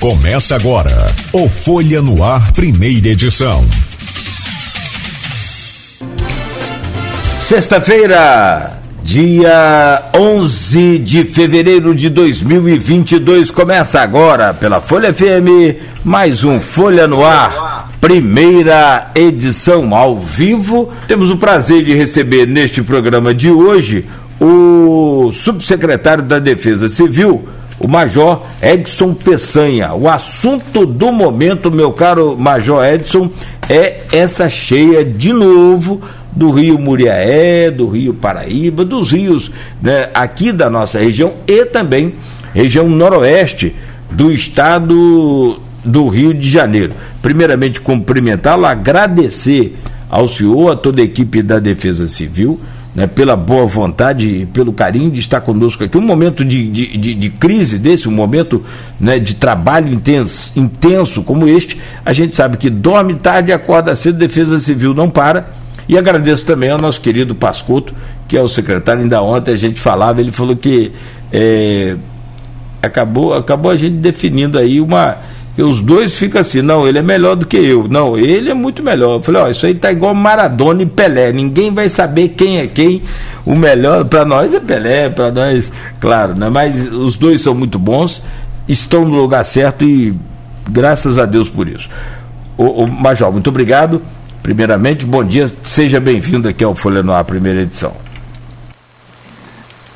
Começa agora o Folha no Ar, primeira edição. Sexta-feira, dia 11 de fevereiro de 2022, começa agora pela Folha FM, mais um Folha no Ar, primeira edição ao vivo. Temos o prazer de receber neste programa de hoje o subsecretário da Defesa Civil, o Major Edson Peçanha. O assunto do momento, meu caro Major Edson, é essa cheia de novo do Rio Muriaé, do Rio Paraíba, dos rios né, aqui da nossa região e também região noroeste do estado do Rio de Janeiro. Primeiramente, cumprimentá-lo, agradecer ao senhor, a toda a equipe da Defesa Civil, né, pela boa vontade e pelo carinho de estar conosco aqui. Um momento de, de, de, de crise desse, um momento né, de trabalho intenso, intenso como este, a gente sabe que dorme tarde acorda cedo, Defesa Civil não para. E agradeço também ao nosso querido Pascoto, que é o secretário, ainda ontem a gente falava, ele falou que é, acabou, acabou a gente definindo aí uma que os dois ficam assim, não, ele é melhor do que eu. Não, ele é muito melhor. Eu falei, ó, isso aí tá igual Maradona e Pelé. Ninguém vai saber quem é quem. O melhor para nós é Pelé, para nós, claro, né? Mas os dois são muito bons, estão no lugar certo e graças a Deus por isso. O, o Major, muito obrigado. Primeiramente, bom dia, seja bem-vindo aqui ao Folha no Ar, primeira edição.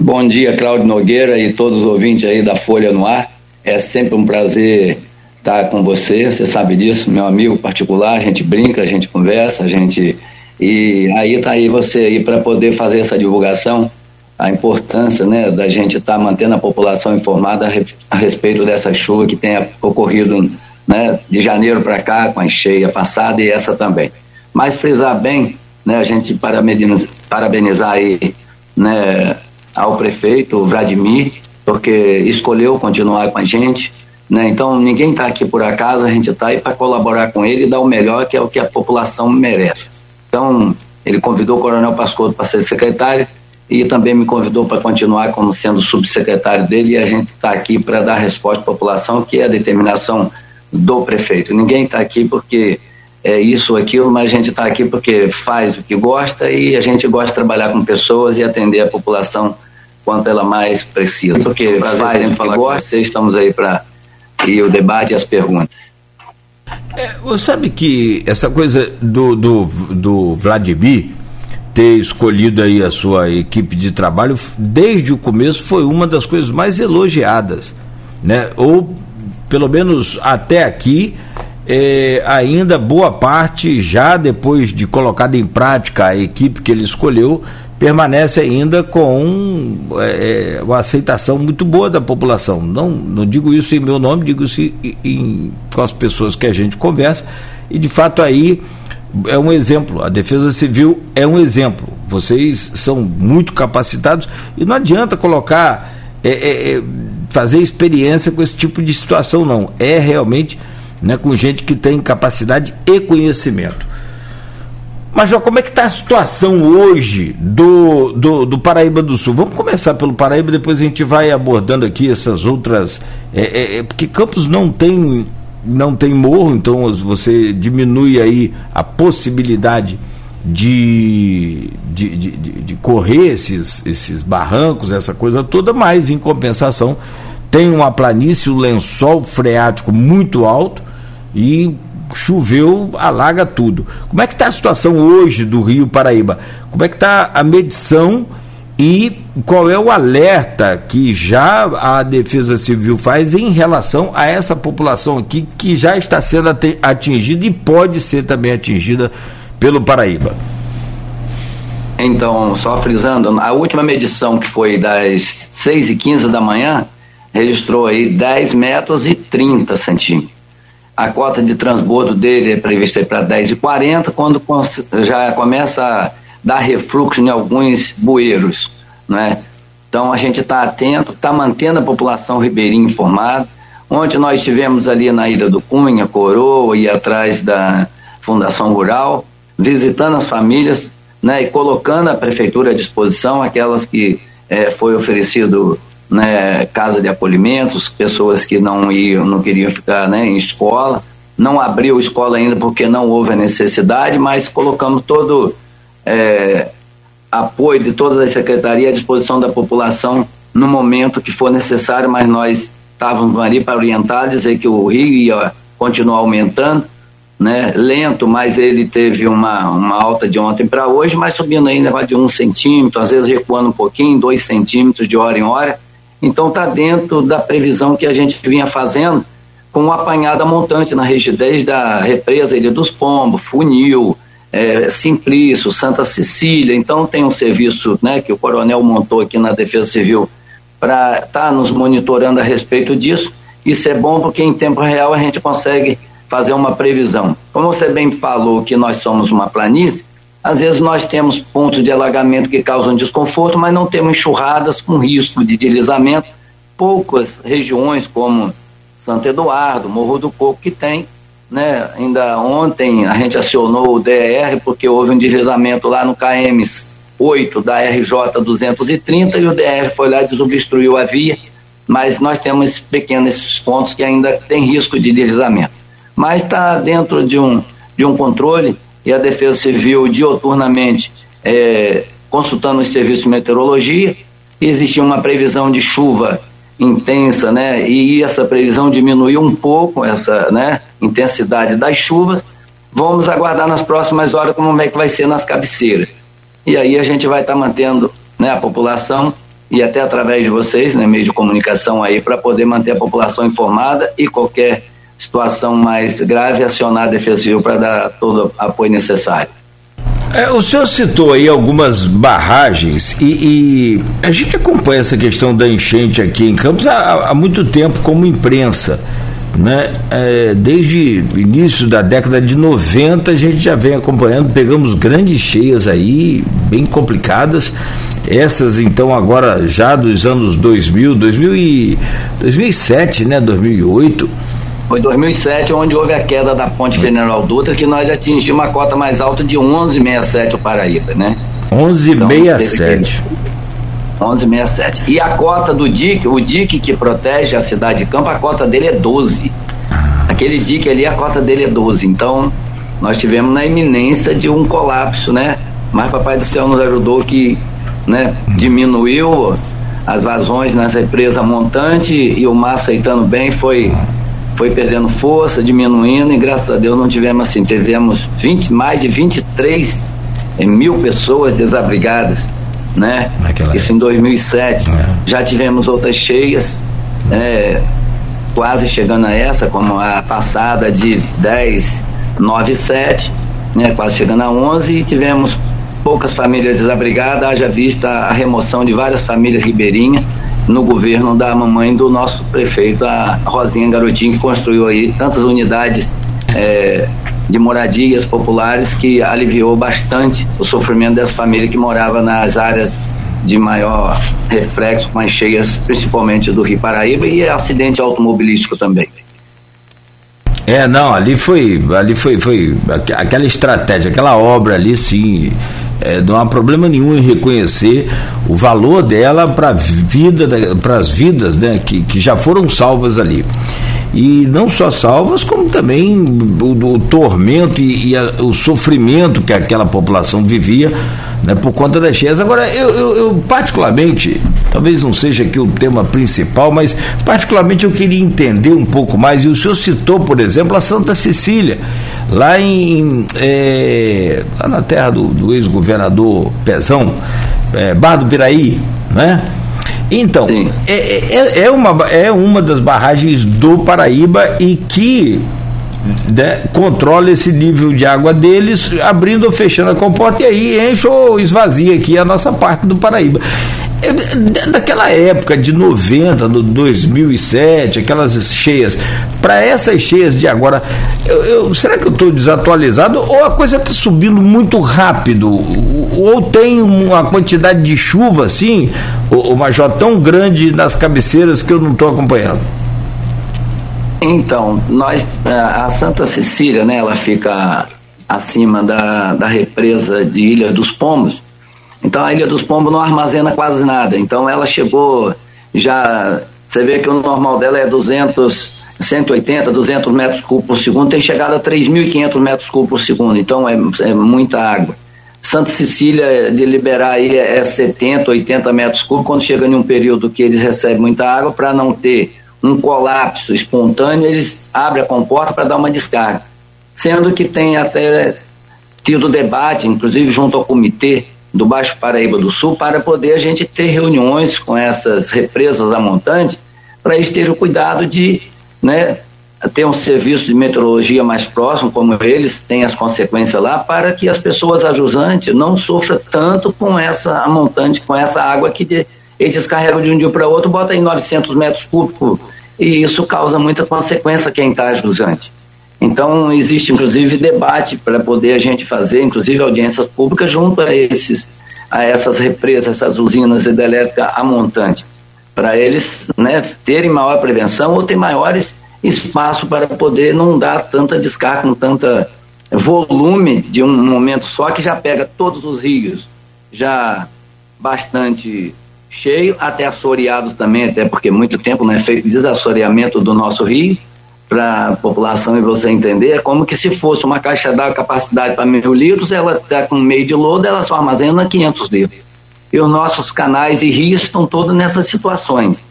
Bom dia, Cláudio Nogueira e todos os ouvintes aí da Folha no Ar. É sempre um prazer estar com você, você sabe disso, meu amigo particular, a gente brinca, a gente conversa, a gente e aí tá aí você aí para poder fazer essa divulgação, a importância, né, da gente estar tá mantendo a população informada a, respeito dessa chuva que tenha ocorrido, né, de janeiro para cá com a cheia passada e essa também. Mas frisar bem, né, a gente parabenizar, parabenizar aí, né, ao prefeito Vladimir, porque escolheu continuar com a gente, né? Então, ninguém está aqui por acaso, a gente está aí para colaborar com ele e dar o melhor, que é o que a população merece. Então, ele convidou o Coronel Pascoto para ser secretário e também me convidou para continuar como sendo subsecretário dele e a gente está aqui para dar resposta à população, que é a determinação do prefeito. Ninguém está aqui porque é isso ou aquilo, mas a gente está aqui porque faz o que gosta e a gente gosta de trabalhar com pessoas e atender a população quanto ela mais precisa. Porque faz o que gosta, estamos aí para e o debate e as perguntas. É, você sabe que essa coisa do, do, do Vladimir ter escolhido aí a sua equipe de trabalho desde o começo foi uma das coisas mais elogiadas, né? Ou pelo menos até aqui é, ainda boa parte já depois de colocada em prática a equipe que ele escolheu permanece ainda com é, é, uma aceitação muito boa da população. Não, não digo isso em meu nome, digo isso em, em, com as pessoas que a gente conversa, e de fato aí é um exemplo. A Defesa Civil é um exemplo. Vocês são muito capacitados e não adianta colocar, é, é, é fazer experiência com esse tipo de situação, não. É realmente né, com gente que tem capacidade e conhecimento. Mas já como é que está a situação hoje do, do, do, Paraíba do Sul? Vamos começar pelo Paraíba, depois a gente vai abordando aqui essas outras. É, é, é, porque Campos não tem, não tem morro, então você diminui aí a possibilidade de, de, de, de, correr esses, esses barrancos, essa coisa toda, mas em compensação tem uma planície, um lençol freático muito alto e choveu, alaga tudo. Como é que está a situação hoje do Rio Paraíba? Como é que está a medição e qual é o alerta que já a Defesa Civil faz em relação a essa população aqui que já está sendo atingida e pode ser também atingida pelo Paraíba? Então, só frisando, a última medição que foi das 6 e 15 da manhã registrou aí 10 metros e 30 centímetros. A cota de transbordo dele é prevista para 10,40, quando já começa a dar refluxo em alguns bueiros. Né? Então a gente está atento, está mantendo a população ribeirinha informada. Ontem nós estivemos ali na Ilha do Cunha, Coroa e atrás da Fundação Rural, visitando as famílias né, e colocando a prefeitura à disposição, aquelas que é, foi oferecido né, casa de acolhimentos, pessoas que não iam, não queriam ficar né, em escola. Não abriu escola ainda porque não houve a necessidade, mas colocamos todo é, apoio de todas as secretarias à disposição da população no momento que for necessário, mas nós estávamos ali para orientar, dizer que o rio ia continuar aumentando, né? lento, mas ele teve uma, uma alta de ontem para hoje, mas subindo ainda de um centímetro, às vezes recuando um pouquinho, dois centímetros de hora em hora. Então está dentro da previsão que a gente vinha fazendo com uma apanhada montante na rigidez da represa Ilha dos Pombos, Funil, é, Simplício, Santa Cecília. Então tem um serviço né, que o coronel montou aqui na Defesa Civil para estar tá nos monitorando a respeito disso. Isso é bom porque em tempo real a gente consegue fazer uma previsão. Como você bem falou que nós somos uma planície, às vezes nós temos pontos de alagamento que causam desconforto, mas não temos enxurradas com risco de deslizamento. Poucas regiões como Santo Eduardo, Morro do Coco que tem, né? Ainda ontem a gente acionou o DR porque houve um deslizamento lá no KM 8 da RJ 230 e o DR foi lá e desobstruiu a via, mas nós temos pequenos pontos que ainda tem risco de deslizamento. Mas está dentro de um, de um controle e a Defesa Civil dioturnamente é, consultando os serviços de meteorologia, existia uma previsão de chuva intensa, né? E essa previsão diminuiu um pouco essa, né, intensidade das chuvas. Vamos aguardar nas próximas horas como é que vai ser nas cabeceiras. E aí a gente vai estar tá mantendo, né, a população e até através de vocês, né, meio de comunicação aí para poder manter a população informada e qualquer situação mais grave acionar a Defesa Civil para dar todo o apoio necessário. É, o senhor citou aí algumas barragens e, e, a gente acompanha essa questão da enchente aqui em Campos há, há muito tempo como imprensa. Né? É, desde o início da década de 90 a gente já vem acompanhando, pegamos grandes cheias aí, bem complicadas. Essas então agora já dos anos 2000, 2000 e 2007, né, 2008 foi 2007 onde houve a queda da ponte General Dutra, que nós atingimos a cota mais alta de 11,67 o Paraíba, né? 11,67. Então, 11,67. E a cota do DIC, o DIC que protege a cidade de Campo, a cota dele é 12. Aquele DIC ali, a cota dele é 12. Então, nós tivemos na iminência de um colapso, né? Mas Papai do Céu nos ajudou que né, diminuiu as vazões nessa empresa montante e o mar aceitando bem foi foi perdendo força, diminuindo, e graças a Deus não tivemos assim, tivemos 20, mais de 23 eh, mil pessoas desabrigadas, né? Naquela Isso em 2007. É. Já tivemos outras cheias, é, quase chegando a essa, como a passada de 10, 9, 7, né? quase chegando a 11, e tivemos poucas famílias desabrigadas, haja vista a remoção de várias famílias ribeirinhas no governo da mamãe do nosso prefeito, a Rosinha Garotinho, que construiu aí tantas unidades é, de moradias populares que aliviou bastante o sofrimento das famílias que moravam nas áreas de maior reflexo, mais cheias, principalmente do Rio Paraíba e acidente automobilístico também. É, não, ali foi, ali foi, foi aquela estratégia, aquela obra ali, sim, é, não há problema nenhum em reconhecer o valor dela para vida, para as vidas né, que, que já foram salvas ali. E não só salvas, como também o, o tormento e, e a, o sofrimento que aquela população vivia né, por conta das cheias. Agora, eu, eu, eu, particularmente, talvez não seja aqui o tema principal, mas particularmente eu queria entender um pouco mais, e o senhor citou, por exemplo, a Santa Cecília, lá em é, lá na terra do, do ex-governador Pezão, é, Bar do Piraí, né? Então, é, é, é, uma, é uma das barragens do Paraíba e que né, controla esse nível de água deles, abrindo ou fechando a comporta e aí enche ou esvazia aqui a nossa parte do Paraíba. Daquela época de 90, do 2007, aquelas cheias, para essas cheias de agora, eu, eu, será que eu estou desatualizado ou a coisa está subindo muito rápido? Ou tem uma quantidade de chuva assim, o, Major, tão grande nas cabeceiras que eu não estou acompanhando? Então, nós, a Santa Cecília, né, ela fica acima da, da represa de Ilha dos Pombos, então a Ilha dos Pombos não armazena quase nada. Então ela chegou já você vê que o normal dela é 200, 180, 200 metros cúbicos por segundo, tem chegado a 3.500 metros cúbicos por segundo, então é, é muita água. Santa Cecília de liberar aí é 70, 80 metros cúbicos, quando chega em um período que eles recebem muita água, para não ter um colapso espontâneo, eles abrem a comporta para dar uma descarga. Sendo que tem até tido debate, inclusive junto ao comitê do Baixo Paraíba do Sul, para poder a gente ter reuniões com essas represas a montante, para eles terem o cuidado de né, ter um serviço de meteorologia mais próximo, como eles têm as consequências lá, para que as pessoas ajusantes não sofram tanto com essa montante, com essa água que de, eles descarregam de um dia para outro, bota em 900 metros cúbicos, e isso causa muita consequência quem está ajusante. Então, existe inclusive debate para poder a gente fazer, inclusive audiências públicas, junto a, esses, a essas represas, essas usinas hidrelétricas a montante, para eles né, terem maior prevenção ou ter maiores espaço para poder não dar tanta descarga, com tanta volume de um momento só, que já pega todos os rios, já bastante cheio, até assoreado também, até porque muito tempo não é feito desassoreamento do nosso rio, para a população e você entender, é como que se fosse uma caixa d'água capacidade para mil litros, ela está com meio de lodo, ela só armazena 500 litros. E os nossos canais e rios estão todos nessas situações.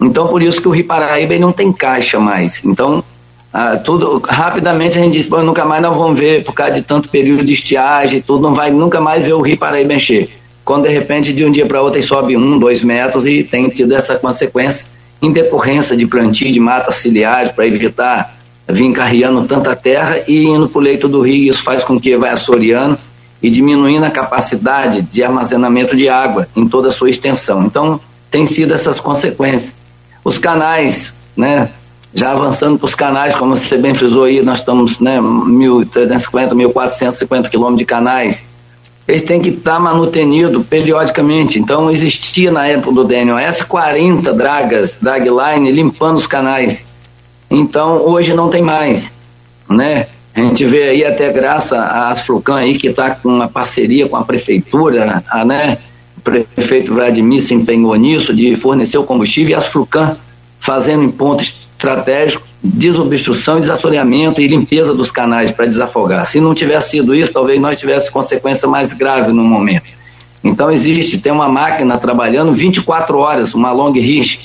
Então, por isso que o Rio Paraíba não tem caixa mais. Então, ah, tudo rapidamente a gente diz, nunca mais nós vamos ver, por causa de tanto período de estiagem, tudo, não vai nunca mais ver o Rio Paraíba encher. Quando de repente, de um dia para outro, ele sobe um, dois metros e tem tido essa consequência em decorrência de plantio de mata ciliares para evitar vir carreando tanta terra e indo para o leito do rio. Isso faz com que vai assoreando e diminuindo a capacidade de armazenamento de água em toda a sua extensão. Então, tem sido essas consequências. Os canais, né, já avançando para os canais, como você bem frisou aí, nós estamos né, 1.350, 1.450 quilômetros de canais eles têm que estar manutenido periodicamente. Então, existia na época do DNOS 40 dragas, dragline, limpando os canais. Então, hoje não tem mais, né? A gente vê aí até graças à Asflucan aí, que está com uma parceria com a prefeitura, a, né? O prefeito Vladimir se empenhou nisso, de fornecer o combustível, e a Asflucan fazendo em pontos estratégicos desobstrução, desassoreamento e limpeza dos canais para desafogar. Se não tivesse sido isso, talvez nós tivéssemos consequência mais grave no momento. Então existe, tem uma máquina trabalhando 24 horas, uma long risk.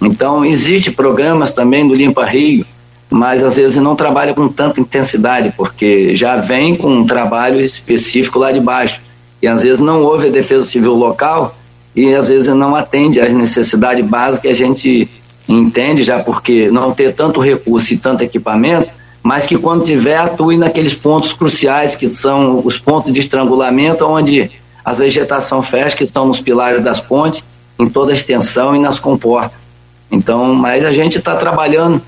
Então existe programas também do Limpa Rio, mas às vezes não trabalha com tanta intensidade, porque já vem com um trabalho específico lá de baixo. E às vezes não houve a defesa civil local e às vezes não atende às necessidades básicas que a gente entende já porque não ter tanto recurso e tanto equipamento, mas que quando tiver atue naqueles pontos cruciais que são os pontos de estrangulamento onde as vegetação fecha que estão nos pilares das pontes em toda a extensão e nas comportas. Então, mas a gente está trabalhando.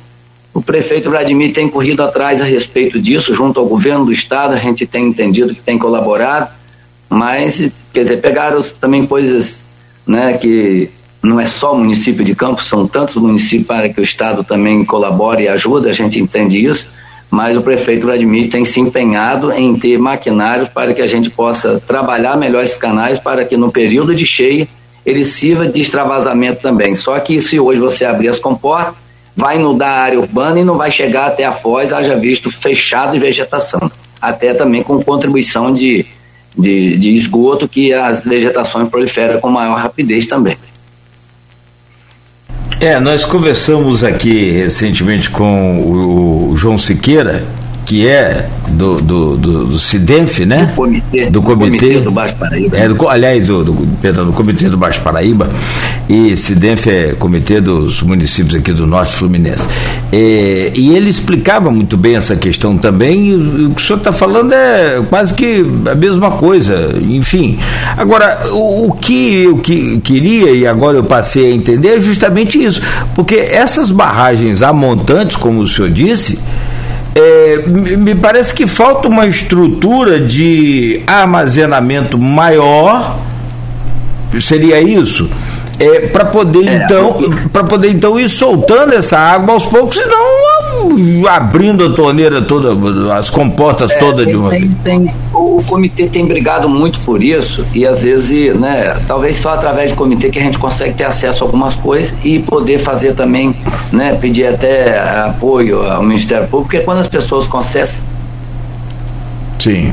O prefeito Vladimir tem corrido atrás a respeito disso, junto ao governo do estado, a gente tem entendido que tem colaborado, mas, quer dizer, pegaram também coisas né, que não é só o município de Campos, são tantos municípios para que o Estado também colabore e ajude, a gente entende isso, mas o prefeito Vladimir tem se empenhado em ter maquinários para que a gente possa trabalhar melhor esses canais para que no período de cheia ele sirva de extravasamento também. Só que se hoje você abrir as comportas, vai inundar a área urbana e não vai chegar até a foz, haja visto fechado de vegetação. Até também com contribuição de, de, de esgoto que as vegetações proliferam com maior rapidez também. É, nós conversamos aqui recentemente com o, João Siqueira, que é do, do, do, do CIDENF, né? Do comitê. Do comitê, comitê do Baixo Paraíba. É, do, aliás, do, do, perdão, do comitê do Baixo Paraíba. E CIDENF é comitê dos municípios aqui do Norte Fluminense. É, e ele explicava muito bem essa questão também. E o que o senhor está falando é quase que a mesma coisa. Enfim. Agora, o, o que eu que, queria, e agora eu passei a entender, é justamente isso. Porque essas barragens amontantes, como o senhor disse, é, me parece que falta uma estrutura de armazenamento maior, seria isso? É, para poder é, então para poder então ir soltando essa água aos poucos, senão abrindo a torneira toda, as comportas é, todas de uma tem, tem, O comitê tem brigado muito por isso e às vezes, né, talvez só através do comitê que a gente consegue ter acesso a algumas coisas e poder fazer também, né, pedir até apoio ao Ministério Público, porque quando as pessoas conseguem. Sim.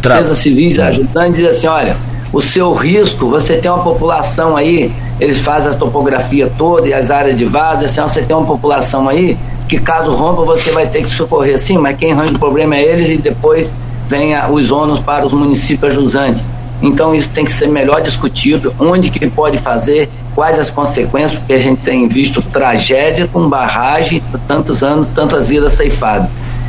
Tra... civis ajudando diz assim, olha, o seu risco, você tem uma população aí, eles fazem a topografia toda e as áreas de vaso, assim, você tem uma população aí que caso rompa você vai ter que socorrer sim, mas quem arranja o problema é eles e depois vem os ônus para os municípios ajusantes. Então isso tem que ser melhor discutido, onde que pode fazer, quais as consequências, porque a gente tem visto tragédia com barragem, tantos anos, tantas vidas ceifadas.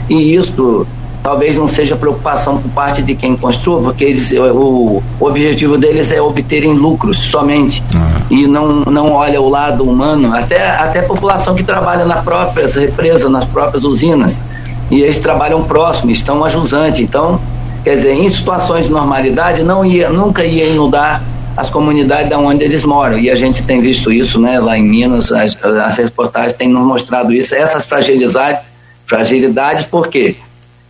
E isso talvez não seja preocupação por parte de quem construa, porque eles, o, o objetivo deles é obterem lucros somente. Ah. e não, não olha o lado humano, até, até a população que trabalha nas próprias represas, nas próprias usinas, e eles trabalham próximo, estão ajusantes, então, quer dizer, em situações de normalidade não ia, nunca ia inundar as comunidades da onde eles moram, e a gente tem visto isso, né, lá em Minas, as, as reportagens têm nos mostrado isso, essas fragilidades, fragilidades por quê?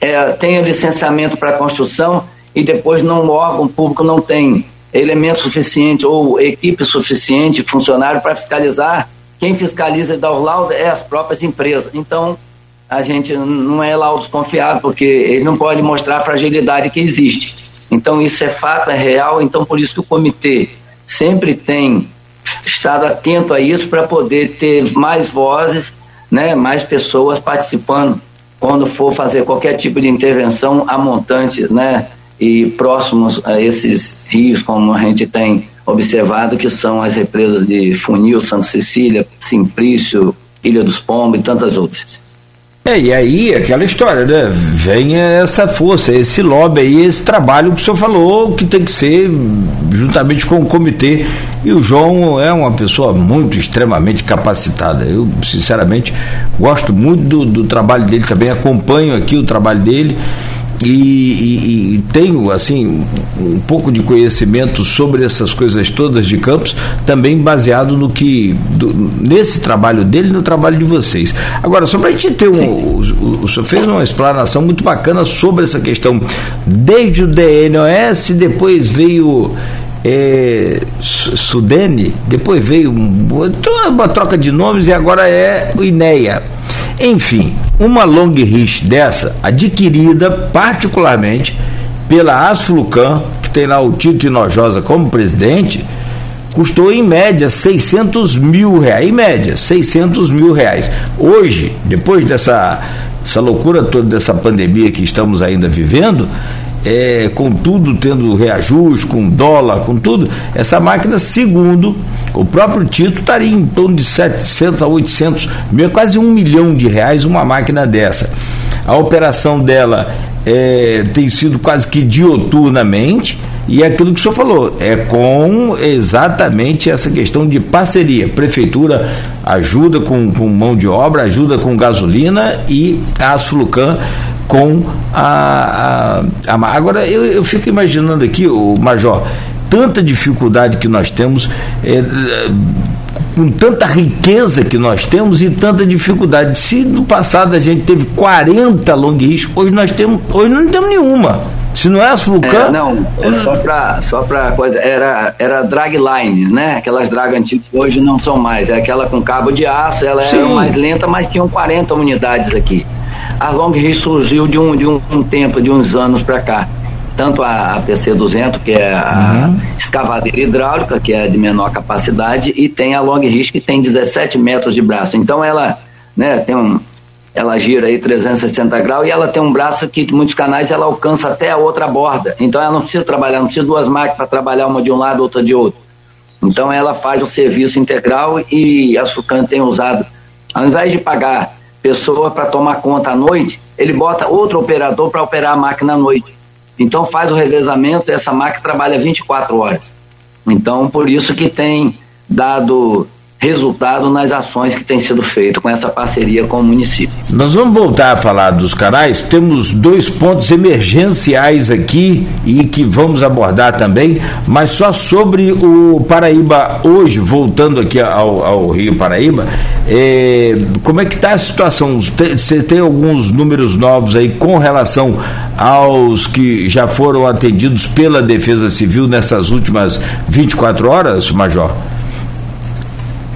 É, tenha licenciamento para construção e depois não, o órgão público não tem elemento suficiente ou equipe suficiente, funcionário para fiscalizar. Quem fiscaliza e dá o laudo é as próprias empresas. Então, a gente não é laudo confiável, porque ele não pode mostrar a fragilidade que existe. Então, isso é fato, é real. Então, por isso que o comitê sempre tem estado atento a isso para poder ter mais vozes, né, mais pessoas participando quando for fazer qualquer tipo de intervenção a montantes, né, e próximos a esses rios, como a gente tem observado, que são as represas de Funil, Santa Cecília, Simplício, Ilha dos Pombos e tantas outras. É, e aí aquela história, né? Vem essa força, esse lobby aí, esse trabalho que o senhor falou que tem que ser juntamente com o comitê. E o João é uma pessoa muito extremamente capacitada. Eu, sinceramente, gosto muito do, do trabalho dele também, acompanho aqui o trabalho dele e, e, e, tenho assim um pouco de conhecimento sobre essas coisas todas de campos, também baseado no que do, nesse trabalho dele e no trabalho de vocês. Agora, só para a gente ter um, o, o, o senhor fez uma explanação muito bacana sobre essa questão desde o DNOS, depois veio é, Sudene, depois veio uma troca de nomes e agora é o INEA. Enfim, uma long range dessa, adquirida particularmente pela Asflucan, que tem lá o Tito Inojosa como presidente, custou em média 600 mil reais. Em média, 600 mil reais. Hoje, depois dessa essa loucura toda dessa pandemia que estamos ainda vivendo, é, com tudo tendo reajuste, com dólar, com tudo, essa máquina, segundo o próprio Tito, estaria em torno de 700 a 800 mil, quase um milhão de reais uma máquina dessa. A operação dela é, tem sido quase que dioturnamente, e é aquilo que o senhor falou, é com exatamente essa questão de parceria. Prefeitura ajuda com, com mão de obra, ajuda com gasolina e a Asflucan com a, a, a agora eu, eu fico imaginando aqui o major tanta dificuldade que nós temos é, com tanta riqueza que nós temos e tanta dificuldade. Se no passado a gente teve 40 long riscos, hoje nós temos, hoje não temos nenhuma. Se não é as Vulcan. É, não, é só para só para coisa. Era, era dragline, né? Aquelas drag antigas hoje não são mais. É aquela com cabo de aço, ela Sim. era mais lenta, mas tinham 40 unidades aqui a Long Ridge surgiu de um, de um, um tempo, de uns anos para cá. Tanto a, a PC200, que é a uhum. escavadeira hidráulica, que é de menor capacidade, e tem a Long Ridge, que tem 17 metros de braço. Então ela, né, tem um, ela gira aí 360 graus e ela tem um braço que, em muitos canais, ela alcança até a outra borda. Então ela não precisa trabalhar, não precisa duas máquinas para trabalhar uma de um lado, outra de outro. Então ela faz o serviço integral e a Sucan tem usado, ao invés de pagar pessoa para tomar conta à noite, ele bota outro operador para operar a máquina à noite. Então faz o revezamento, essa máquina trabalha 24 horas. Então por isso que tem dado resultado nas ações que têm sido feitas com essa parceria com o município. Nós vamos voltar a falar dos canais. Temos dois pontos emergenciais aqui e que vamos abordar também, mas só sobre o Paraíba hoje, voltando aqui ao, ao Rio Paraíba, é, como é que está a situação? Você tem alguns números novos aí com relação aos que já foram atendidos pela Defesa Civil nessas últimas 24 horas, Major?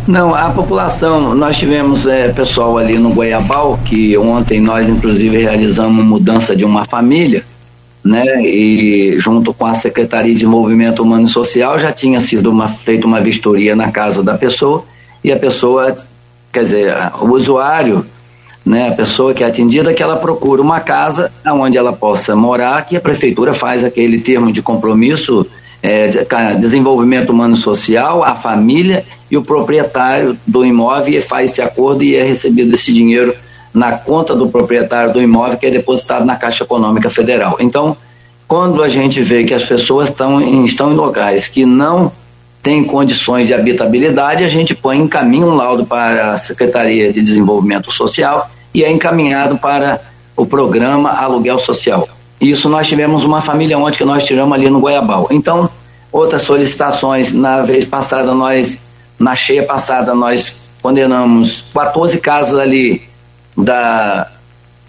Não, a população, nós tivemos é, pessoal ali no Goiabal, que ontem nós inclusive realizamos mudança de uma família, né? E junto com a Secretaria de Desenvolvimento Humano e Social já tinha sido uma, feita uma vistoria na casa da pessoa e a pessoa, quer dizer, o usuário, né, a pessoa que é atendida, que ela procura uma casa onde ela possa morar, que a prefeitura faz aquele termo de compromisso é, de, desenvolvimento humano social, a família e o proprietário do imóvel faz esse acordo e é recebido esse dinheiro na conta do proprietário do imóvel que é depositado na Caixa Econômica Federal. Então, quando a gente vê que as pessoas estão em, estão em locais que não têm condições de habitabilidade, a gente põe em caminho um laudo para a Secretaria de Desenvolvimento Social e é encaminhado para o programa Aluguel Social. Isso nós tivemos uma família ontem que nós tiramos ali no Goiabal. Então, outras solicitações, na vez passada nós na cheia passada, nós condenamos 14 casas ali da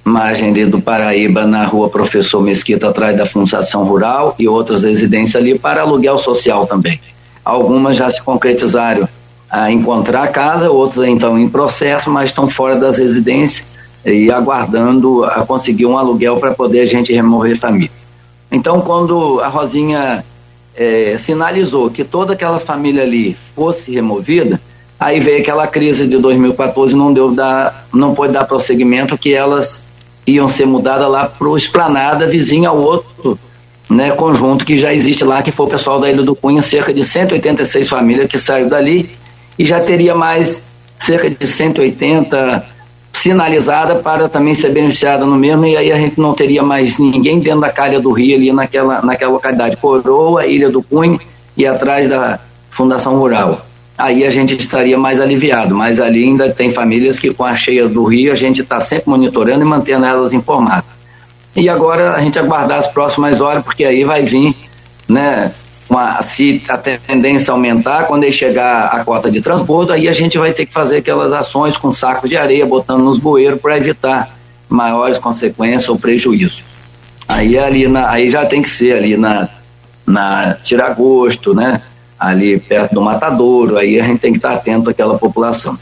margem do Paraíba, na rua Professor Mesquita, atrás da Fundação Rural, e outras residências ali para aluguel social também. Algumas já se concretizaram a encontrar casa, outras então em processo, mas estão fora das residências e aguardando a conseguir um aluguel para poder a gente remover família. Então, quando a Rosinha é, sinalizou que toda aquela família ali fosse removida, aí veio aquela crise de 2014, não deu dar, não pôde dar prosseguimento que elas iam ser mudadas lá para o Esplanada, vizinho ao outro né, conjunto que já existe lá, que foi o pessoal da Ilha do Cunha, cerca de 186 famílias que saíram dali, e já teria mais cerca de 180 sinalizada para também ser beneficiada no mesmo, e aí a gente não teria mais ninguém dentro da calha do rio ali naquela, naquela localidade. Coroa, Ilha do Cunha e atrás da Fundação Rural. Aí a gente estaria mais aliviado, mas ali ainda tem famílias que com a cheia do rio a gente está sempre monitorando e mantendo elas informadas. E agora a gente aguardar as próximas horas, porque aí vai vir, né, uma, se a tendência aumentar, quando ele chegar a cota de transbordo, aí a gente vai ter que fazer aquelas ações com sacos de areia, botando nos bueiros para evitar maiores consequências ou prejuízos. Aí ali na, aí já tem que ser ali na, na Tiragosto, né? Ali perto do Matadouro, aí a gente tem que estar atento àquela população.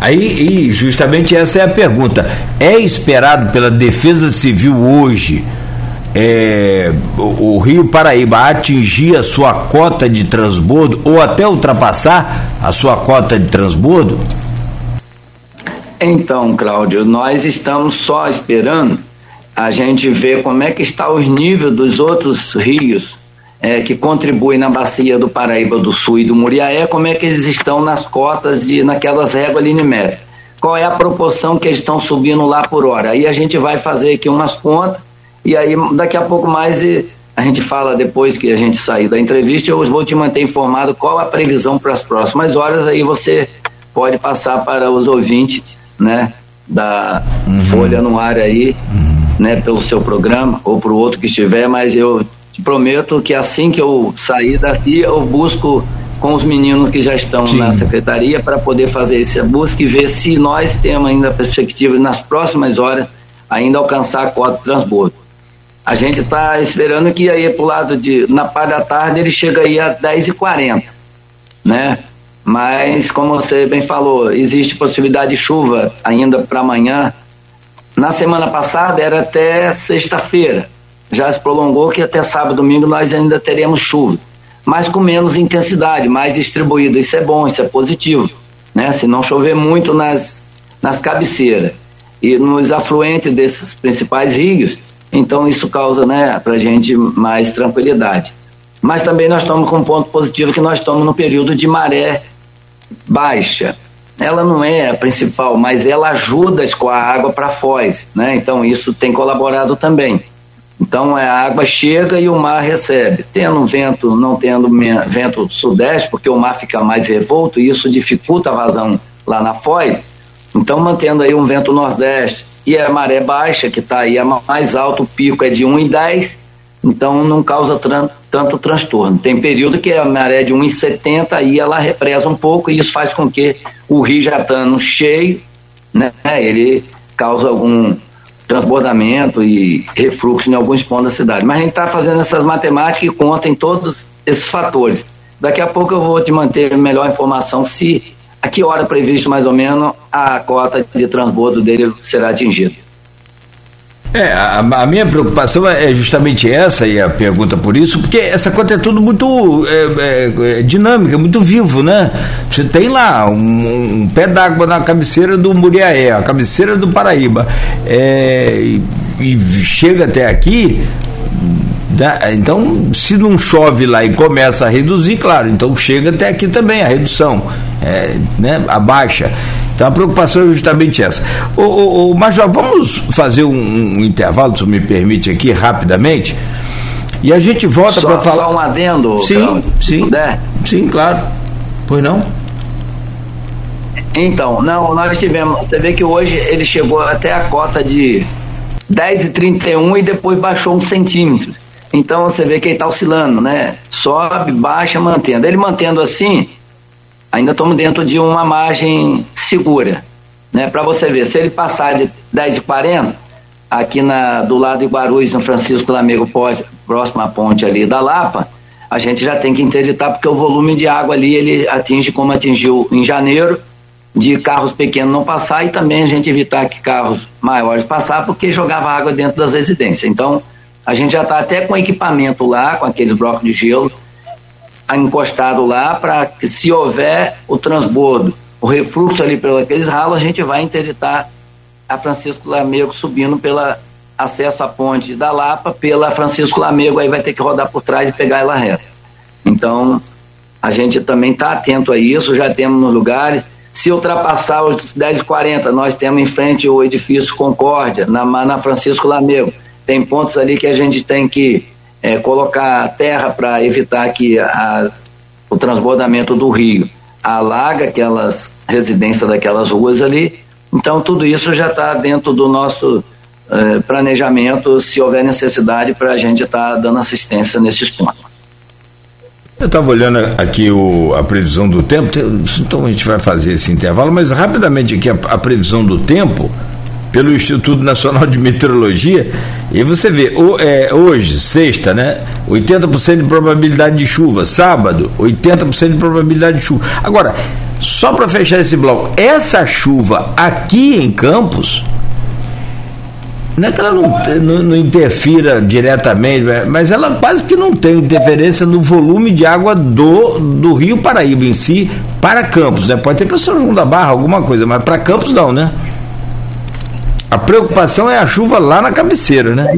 Aí, justamente essa é a pergunta. É esperado pela Defesa Civil hoje é, o, o, Rio Paraíba atingir a sua cota de transbordo ou até ultrapassar a sua cota de transbordo? Então, Cláudio, nós estamos só esperando a gente ver como é que está os níveis dos outros rios é, que contribuem na bacia do Paraíba do Sul e do Muriaé, como é que eles estão nas cotas de naquelas réguas linimétricas. Qual é a proporção que eles estão subindo lá por hora? Aí a gente vai fazer aqui umas contas e aí, daqui a pouco mais, a gente fala depois que a gente sair da entrevista, eu vou te manter informado qual a previsão para as próximas horas, aí você pode passar para os ouvintes, né, da uhum. Folha no ar aí, uhum. né, pelo seu programa ou para o outro que estiver, mas eu te prometo que assim que eu sair daqui, eu busco com os meninos que já estão Sim. na secretaria para poder fazer essa busca e ver se nós temos ainda perspectivas nas próximas horas ainda alcançar a cota de transbordo. A gente está esperando que aí pro lado de. Na parte da tarde ele chega aí a 10h40, né? Mas, como você bem falou, existe possibilidade de chuva ainda para amanhã. Na semana passada era até sexta-feira. Já se prolongou que até sábado domingo nós ainda teremos chuva. Mas com menos intensidade, mais distribuída. Isso é bom, isso é positivo. Né? Se não chover muito nas, nas cabeceiras e nos afluentes desses principais rios, então isso causa né, para a gente mais tranquilidade. Mas também nós estamos com um ponto positivo que nós estamos no período de maré baixa. Ela não é a principal, mas ela ajuda a escoar a água para Foz, né? Então isso tem colaborado também. Então a água chega e o mar recebe. Tendo vento, não tendo vento sudeste, porque o mar fica mais revolto e isso dificulta a vazão lá na foz. Então mantendo aí um vento nordeste e a maré baixa, que está aí a mais alto, o pico é de 1,10, então não causa tanto transtorno. Tem período que a maré é de 1,70 aí ela represa um pouco e isso faz com que o rio já estando cheio, né, ele causa algum transbordamento e refluxo em alguns pontos da cidade. Mas a gente está fazendo essas matemáticas e conta em todos esses fatores. Daqui a pouco eu vou te manter melhor informação se a que hora previsto mais ou menos a cota de transbordo dele será atingida. É, a, a, minha preocupação é, justamente essa, e a pergunta por isso, porque essa conta é tudo muito é, é, é dinâmica, muito vivo, né? Você tem lá um, um pé d'água na cabeceira do Muriaé, a cabeceira do Paraíba, é, e, e chega até aqui, né? então se não chove lá e começa a reduzir, claro, então chega até aqui também a redução, é, né? a baixa. Então a preocupação é justamente essa. O, o, o Major, vamos fazer um, um, intervalo, se me permite aqui, rapidamente. E a gente volta para falar. Só um adendo, sim, Cláudio, sim, puder. sim, claro. Pois não? Então, não, nós tivemos. Você vê que hoje ele chegou até a cota de 10,31 e depois baixou um centímetro. Então você vê que ele está oscilando, né? Sobe, baixa, mantendo. Ele mantendo assim, ainda estamos dentro de uma margem segura. Né? Para você ver, se ele passar de 10,40, aqui na, do lado de Guarulhos, no Francisco Lamego, próximo à ponte ali da Lapa, a gente já tem que interditar, porque o volume de água ali ele atinge como atingiu em janeiro, de carros pequenos não passar e também a gente evitar que carros maiores passar, porque jogava água dentro das residências. Então, a gente já está até com equipamento lá, com aqueles blocos de gelo, encostado lá para que se houver o transbordo, o refluxo ali pelos aqueles ralos, a gente vai interditar a Francisco Lamego subindo pela acesso à ponte da Lapa pela Francisco Lamego, aí vai ter que rodar por trás e pegar ela reta. Então, a gente também está atento a isso, já temos nos lugares. Se ultrapassar os 10h40, nós temos em frente o edifício Concórdia, na, na Francisco Lamego. Tem pontos ali que a gente tem que é, colocar terra para evitar que a, o transbordamento do rio alaga aquelas residências daquelas ruas ali. Então, tudo isso já está dentro do nosso é, planejamento, se houver necessidade, para a gente estar tá dando assistência nesses pontos. Eu estava olhando aqui o, a previsão do tempo, então a gente vai fazer esse intervalo, mas rapidamente aqui a, a previsão do tempo pelo Instituto Nacional de Meteorologia, e você vê, é, hoje, sexta, né? 80% de probabilidade de chuva, sábado, 80% de probabilidade de chuva. Agora, só para fechar esse bloco, essa chuva aqui em Campos, não é que ela não, não, não, interfira diretamente, né? mas ela quase que não tem interferência no volume de água do, do Rio Paraíba em si para Campos, né? Pode ter para São da Barra, alguma coisa, mas para Campos não, né? A preocupação é a chuva lá na cabeceira, né?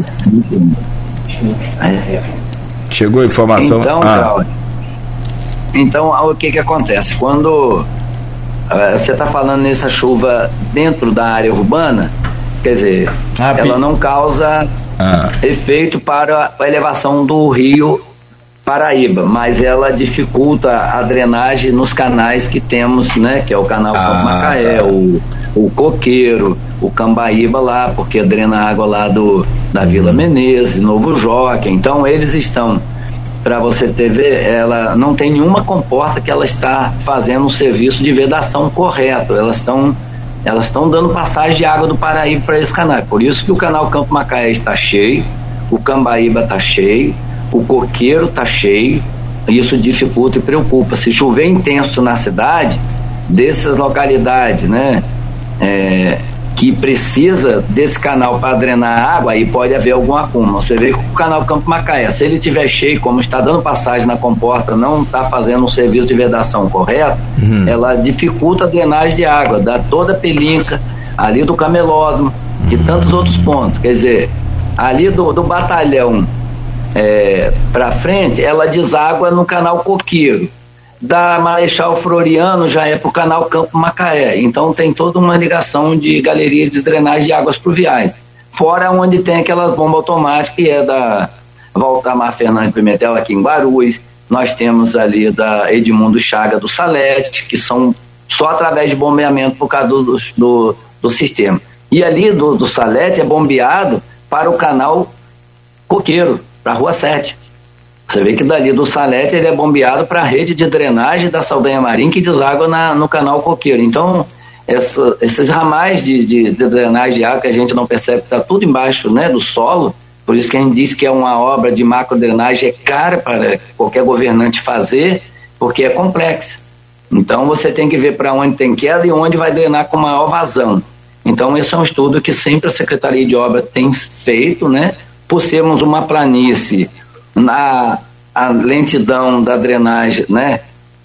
Chegou a informação. Então, ah. então o que que acontece? Quando uh, você está falando nessa chuva dentro da área urbana, quer dizer, ah, ela não causa ah. efeito para a elevação do rio Paraíba, mas ela dificulta a drenagem nos canais que temos, né? Que é o canal ah, Macaé, tá. o, o Coqueiro, o Cambaíba lá, porque drena água lá do, da Vila. Menezes, Novo Joque. Então eles estão, para você ter ver, ela não tem nenhuma comporta que ela está fazendo um serviço de vedação correto. Elas estão elas estão dando passagem de água do Paraíba para esse canal. Por isso que o canal Campo Macaé está cheio, o Cambaíba está cheio, o Coqueiro está cheio. Isso dificulta e preocupa. Se chover intenso na cidade, dessas localidades, né? É, que precisa desse canal para drenar água, aí pode haver algum acúmulo. Você vê que o canal Campo Macaé, se ele estiver cheio, como está dando passagem na comporta, não está fazendo um serviço de vedação correto, uhum. ela dificulta a drenagem de água, dá toda a pelinca ali do camelódromo uhum. e tantos outros pontos. Quer dizer, ali do, do batalhão é, para frente, ela deságua no canal Coqueiro da Marechal Floriano já é para o canal Campo Macaé. Então tem toda uma ligação de galeria de drenagem de águas pluviais. fora onde tem aquelas bombas automáticas que é da Valtamar Fernandes Pimentel aqui em Guarulhos, nós temos ali da Edmundo Chaga do Salete, que são só através de bombeamento por causa do, do, do sistema. E ali do, do Salete é bombeado para o canal Coqueiro, para a Rua 7. Você vê que dali do Salete ele é bombeado para a rede de drenagem da Saldanha Marim que deságua na, no canal Coqueiro. Então, essa, esses ramais de, de, de, drenagem de água que a gente não percebe está tudo embaixo né, do solo, por isso que a gente diz que é uma obra de macro drenagem, é cara para qualquer governante fazer, porque é complexa. Então você tem que ver para onde tem queda e onde vai drenar com maior vazão. Então esse é um estudo que sempre a Secretaria de Obra tem feito, né? Por sermos uma planície na a lentidão da drenagem, né?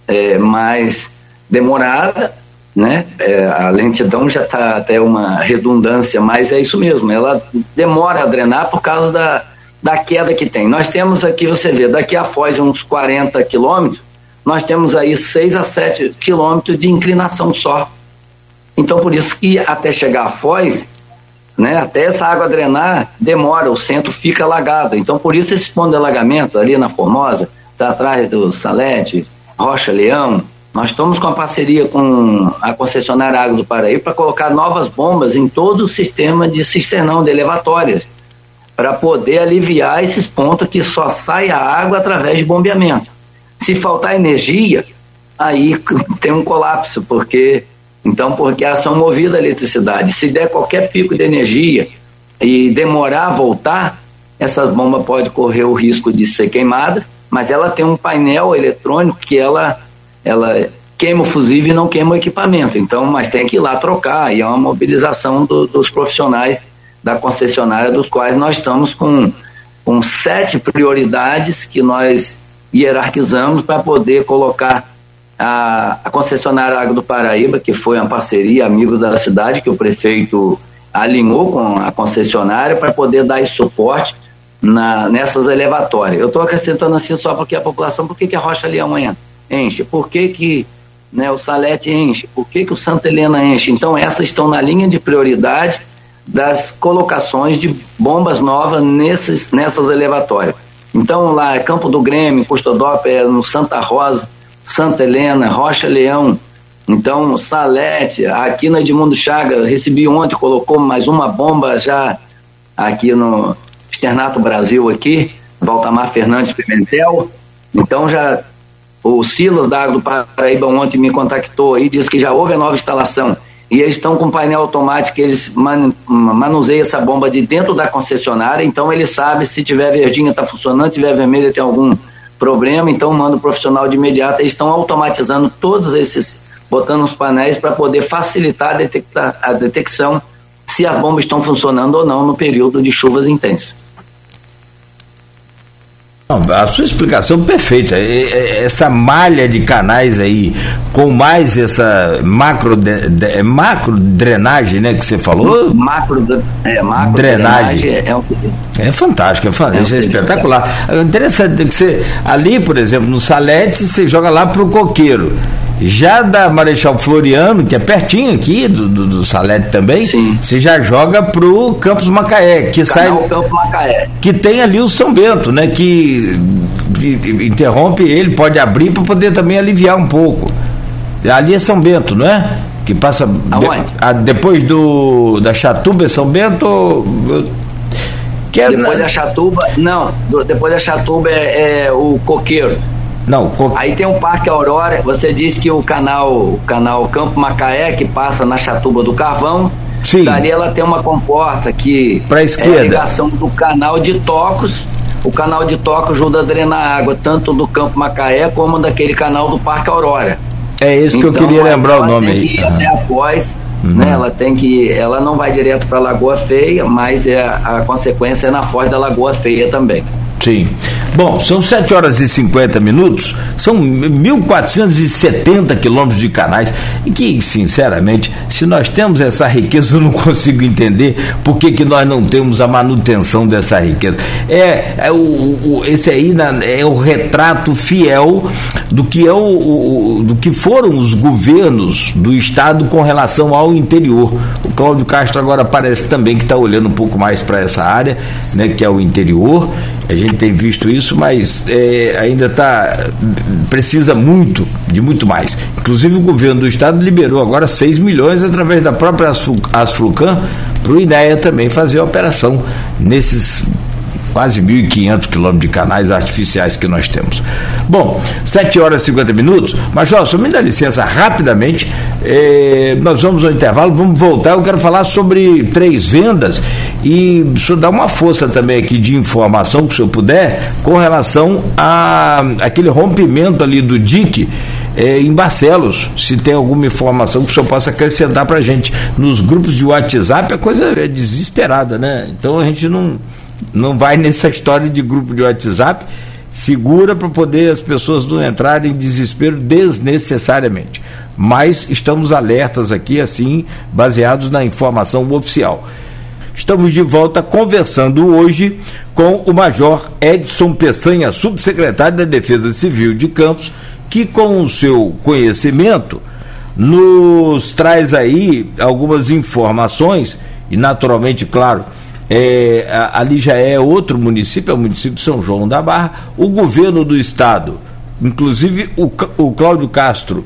É, mais demorada, né? É, a lentidão já está até uma redundância, mas é isso mesmo, ela demora a drenar por causa da, da queda que tem. Nós temos aqui, você vê, daqui a Foz uns 40 quilômetros, nós temos aí 6 a 7 quilômetros de inclinação só. Então, por isso que até chegar a Foz, né, até essa água drenar, demora, o centro fica alagado. Então, por isso esse ponto de alagamento ali na Formosa, está atrás do Salete, Rocha Leão, nós estamos com a parceria com a concessionária Água do Paraíba para colocar novas bombas em todo o sistema de cisternão, de elevatórias, para poder aliviar esses pontos que só sai a água através de bombeamento. Se faltar energia, aí tem um colapso, porque então porque a ação movida a eletricidade. Se der qualquer pico de energia e demorar a voltar, essas bombas podem correr o risco de ser queimada, mas ela tem um painel eletrônico que ela ela queima o fusível e não queima o equipamento. Então, mas tem que ir lá trocar, e é uma mobilização do, dos profissionais da concessionária, dos quais nós estamos com, com sete prioridades que nós hierarquizamos para poder colocar a, a concessionária Água do Paraíba, que foi uma parceria, amigo da cidade, que o prefeito alinhou com a concessionária para poder dar esse suporte na, nessas elevatórias. Eu estou acrescentando assim só porque a população, por que, que a Rocha Leão enche? Por que, que né, o Salete enche? Por que, que o Santa Helena enche? Então, essas estão na linha de prioridade das colocações de bombas novas nesses, nessas elevatórias. Então, lá é Campo do Grêmio, é no Santa Rosa, Santa Helena, Rocha Leão. Então, Salete, aqui no Edmundo Chaga, recebi ontem, colocou mais uma bomba já aqui no Externato Brasil, aqui, Valtamar Fernandes Pimentel. Então, já o Silas da Água do Paraíba ontem me contactou e disse que já houve a nova instalação e eles estão com painel automático eles man, manuseiam essa bomba de dentro da concessionária, então ele sabe se tiver verdinha está funcionando, se tiver vermelha tem algum problema, então manda o profissional de imediato, eles estão automatizando todos esses, botando os painéis para poder facilitar a, detectar, a detecção se as bombas estão funcionando ou não no período de chuvas intensas. Não, a sua explicação perfeita. Essa malha de canais aí, com mais essa macro, de, é macro drenagem, né, que você falou? Macro, é, macro drenagem. drenagem é, um... é fantástico, é, fantástico, é, é espetacular. É interessante que você, ali, por exemplo, no Salete, você joga lá para o coqueiro. Já da Marechal Floriano, que é pertinho aqui do, do, do Salete também, Sim. você já joga pro Campos Macaé, que Canal sai. Campo Macaé. Que tem ali o São Bento, né? Que interrompe ele, pode abrir para poder também aliviar um pouco. Ali é São Bento, não é? Que passa de, a, depois do da Chatuba é São Bento. Que é, depois da Chatuba, não, do, depois da Chatuba é, é o Coqueiro. Não. Aí tem um Parque Aurora. Você disse que o canal, o canal Campo Macaé, que passa na Chatuba do Carvão. Sim. Dali ela tem uma comporta que pra esquerda. é a ligação do canal de Tocos. O canal de Tocos ajuda a drenar água tanto do Campo Macaé como daquele canal do Parque Aurora. É isso então, que eu então, queria lembrar o nome aí. Que ir até a Foz, uhum. né? Ela tem que, ela não vai direto para Lagoa Feia, mas é a consequência é na Foz da Lagoa Feia também. Sim. Bom, são 7 horas e 50 minutos, são 1.470 quilômetros de canais, e que, sinceramente, se nós temos essa riqueza, eu não consigo entender por que, que nós não temos a manutenção dessa riqueza. É, é o, o, esse aí na, é o retrato fiel do que, é o, o, do que foram os governos do Estado com relação ao interior. O Cláudio Castro agora parece também que está olhando um pouco mais para essa área, né, que é o interior. A gente tem visto isso, mas é, ainda tá, precisa muito, de muito mais. Inclusive o governo do estado liberou agora 6 milhões através da própria Asflucan para o INEA também fazer a operação nesses quase 1.500 quilômetros de canais artificiais que nós temos. Bom, 7 horas e 50 minutos, mas só me dá licença rapidamente, eh, nós vamos ao intervalo, vamos voltar, eu quero falar sobre três vendas e senhor dá uma força também aqui de informação, que o senhor puder, com relação a aquele rompimento ali do DIC, é, em Barcelos, se tem alguma informação que o senhor possa acrescentar para a gente. Nos grupos de WhatsApp a coisa é desesperada, né? Então a gente não não vai nessa história de grupo de WhatsApp, segura para poder as pessoas não entrarem em desespero desnecessariamente. Mas estamos alertas aqui, assim, baseados na informação oficial. Estamos de volta conversando hoje com o Major Edson Peçanha, subsecretário da Defesa Civil de Campos, que com o seu conhecimento nos traz aí algumas informações e naturalmente, claro, é, ali já é outro município, é o município de São João da Barra, o governo do estado, inclusive o, o Cláudio Castro,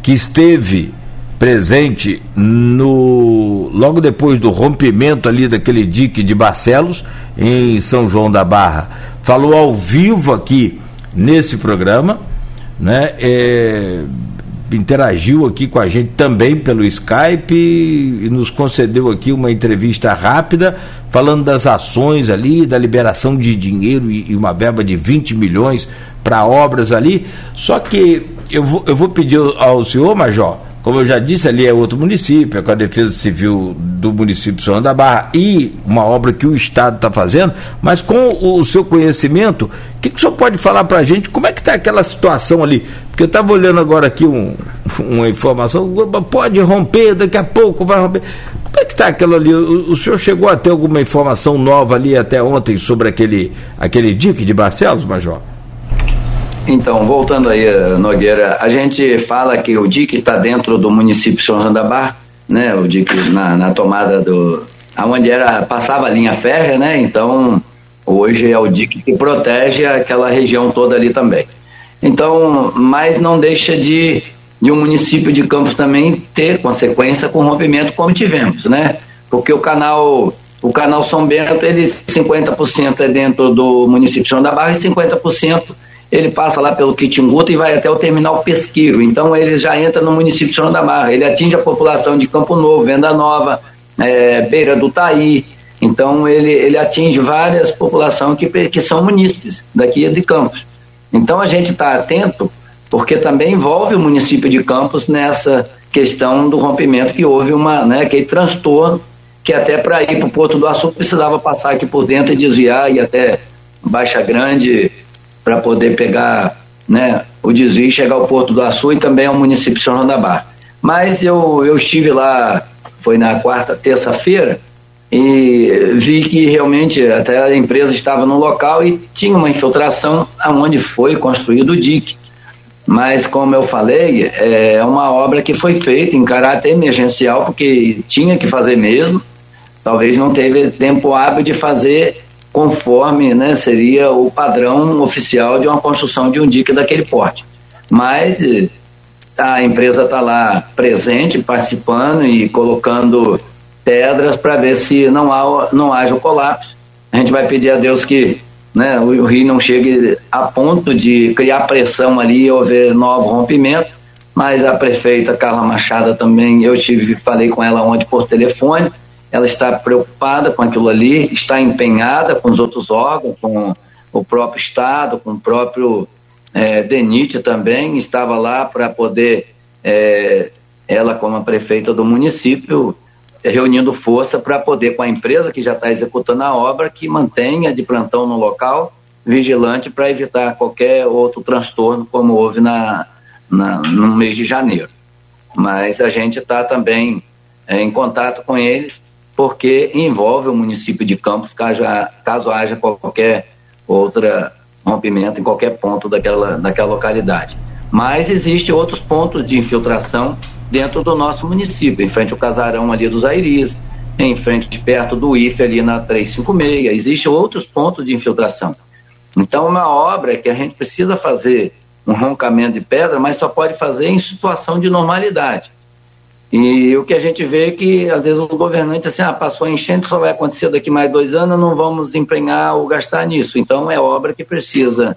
que esteve presente no logo depois do rompimento ali daquele dique de Barcelos em São João da Barra, falou ao vivo aqui nesse programa, né? É, interagiu aqui com a gente também pelo Skype e nos concedeu aqui uma entrevista rápida falando das ações ali, da liberação de dinheiro e, e uma verba de 20 milhões para obras ali. Só que eu vou, eu vou pedir ao senhor, Major, como eu já disse, ali é outro município, é com a Defesa Civil do município de São da Barra e uma obra que o Estado está fazendo, mas com o, seu conhecimento, o que, que o senhor pode falar para a gente? Como é que está aquela situação ali? Porque eu estava olhando agora aqui um, uma informação, pode romper, daqui a pouco vai romper. Como é que está aquilo ali? O, o, senhor chegou a ter alguma informação nova ali até ontem sobre aquele, aquele dique de Barcelos, Major? Então, voltando aí, Nogueira, a gente fala que o DIC está dentro do município de São João da Barra, né? O DIC na, na tomada do. aonde era, passava a linha férrea, né? Então, hoje é o DIC que protege aquela região toda ali também. Então, mas não deixa de, de um município de Campos também ter consequência com o rompimento como tivemos, né? Porque o canal o canal São Bento, ele 50% é dentro do município de São da Barra e 50% ele passa lá pelo Quitinguta e vai até o terminal Pesqueiro. Então ele já entra no município de São da Barra. Ele atinge a população de Campo Novo, Venda Nova, é, Beira do Taí. Então ele, ele atinge várias populações que, que são munícipes daqui de Campos. Então a gente está atento, porque também envolve o município de Campos nessa questão do rompimento que houve uma, né, aquele transtorno que até para ir para o Porto do Açúcar precisava passar aqui por dentro e desviar e até Baixa Grande, para poder pegar né, o desvio e chegar ao Porto do Açu e também ao município de São João da Barra. Mas eu, eu estive lá, foi na quarta, terça-feira, e vi que realmente até a empresa estava no local e tinha uma infiltração aonde foi construído o dique. Mas, como eu falei, é uma obra que foi feita em caráter emergencial, porque tinha que fazer mesmo. Talvez não teve tempo hábil de fazer conforme né, seria o padrão oficial de uma construção de um dique daquele porte. Mas eh, a empresa está lá presente, participando e colocando pedras para ver se não, há, não haja o colapso. A gente vai pedir a Deus que né, o, rio não chegue a ponto de criar pressão ali e houver novo rompimento, mas a prefeita Carla Machada também, eu tive, falei com ela ontem por telefone, ela está preocupada com aquilo ali, está empenhada com os outros órgãos, com o próprio Estado, com o próprio é, DENIT também, estava lá para poder, é, ela como a prefeita do município, reunindo força para poder, com a empresa que já está executando a obra, que mantenha de plantão no local, vigilante para evitar qualquer outro transtorno, como houve na, na, no mês de janeiro. Mas a gente está também é, em contato com eles, porque envolve o município de Campos, caso, caso haja qualquer outra rompimento em qualquer ponto daquela, daquela localidade. Mas existem outros pontos de infiltração dentro do nosso município, em frente ao casarão ali dos Airis, em frente perto do IFE ali na 356, existem outros pontos de infiltração. Então, uma obra que a gente precisa fazer um roncamento de pedra, mas só pode fazer em situação de normalidade. E o que a gente vê é que, às vezes, os governantes, assim, ah, passou a enchente, só vai acontecer daqui mais dois anos, não vamos empenhar ou gastar nisso. Então, é obra que precisa,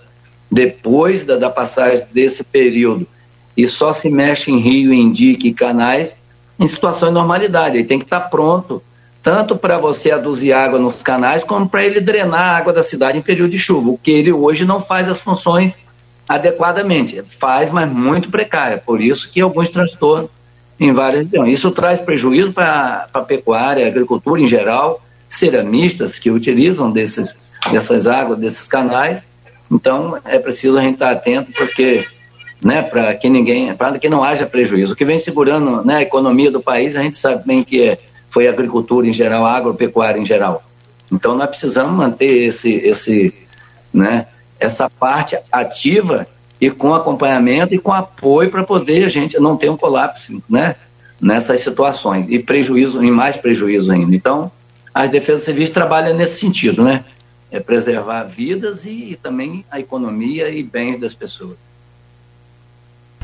depois da, da passagem desse período, e só se mexe em rio, em dique e canais em situação de normalidade. Ele tem que estar pronto tanto para você aduzir água nos canais, como para ele drenar a água da cidade em período de chuva, o que ele hoje não faz as funções adequadamente. Faz, mas muito precária, por isso que alguns transtornos em várias regiões. Isso traz prejuízo para a pecuária, agricultura em geral, ceramistas que utilizam desses, dessas águas, desses canais. Então, é preciso a gente estar atento, porque né, para que ninguém, para que não haja prejuízo. O que vem segurando né, a economia do país, a gente sabe bem que é foi a agricultura em geral, a agropecuária em geral. Então nós precisamos manter esse, esse, né, essa parte ativa e com acompanhamento e com apoio para poder a gente não ter um colapso, né, nessas situações e prejuízo e mais prejuízo ainda. Então as defesas civis trabalham nesse sentido, né, é preservar vidas e, e também a economia e bens das pessoas.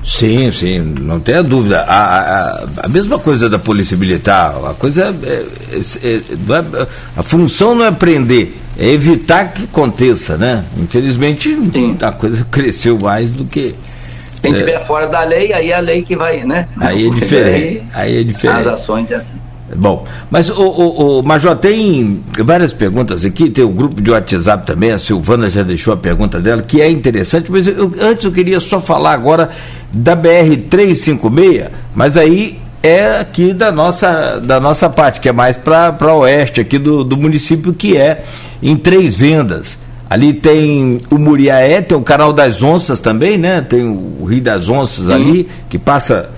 Sim, sim, não tenha dúvida. A, a, a, mesma coisa da polícia militar, a coisa é, é, é, é, a função não é prender, é evitar que aconteça, né? Infelizmente sim. a coisa cresceu mais do que. Quem estiver é, fora da lei, aí é a lei que vai, né? Aí é diferente. Aí, é diferente. As ações é assim. Bom, mas o, o, o, Major, tem várias perguntas aqui, tem o um grupo de WhatsApp também, a Silvana já deixou a pergunta dela, que é interessante, mas eu, antes eu queria só falar agora da BR-356, mas aí é aqui da nossa, da nossa parte, que é mais para oeste aqui do, do município, que é em Três Vendas. Ali tem o Muriaé, tem o Canal das Onças também, né? Tem o Rio das Onças Sim. ali, que passa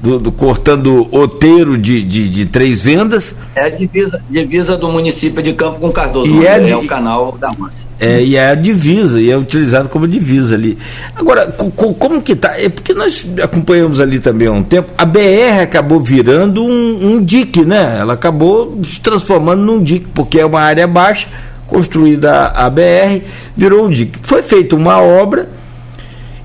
do, do, cortando oteiro de, de, de, três vendas. É a divisa, divisa do município de Campo com Cardoso, e é, é o canal da Mansa. É, e é a divisa, e é utilizado como divisa ali. Agora, co, como que tá? É porque nós acompanhamos ali também há um tempo, a BR acabou virando um, um dique, né? Ela acabou se transformando num dique, porque é uma área baixa, construída a BR, virou um dique. Foi feita uma obra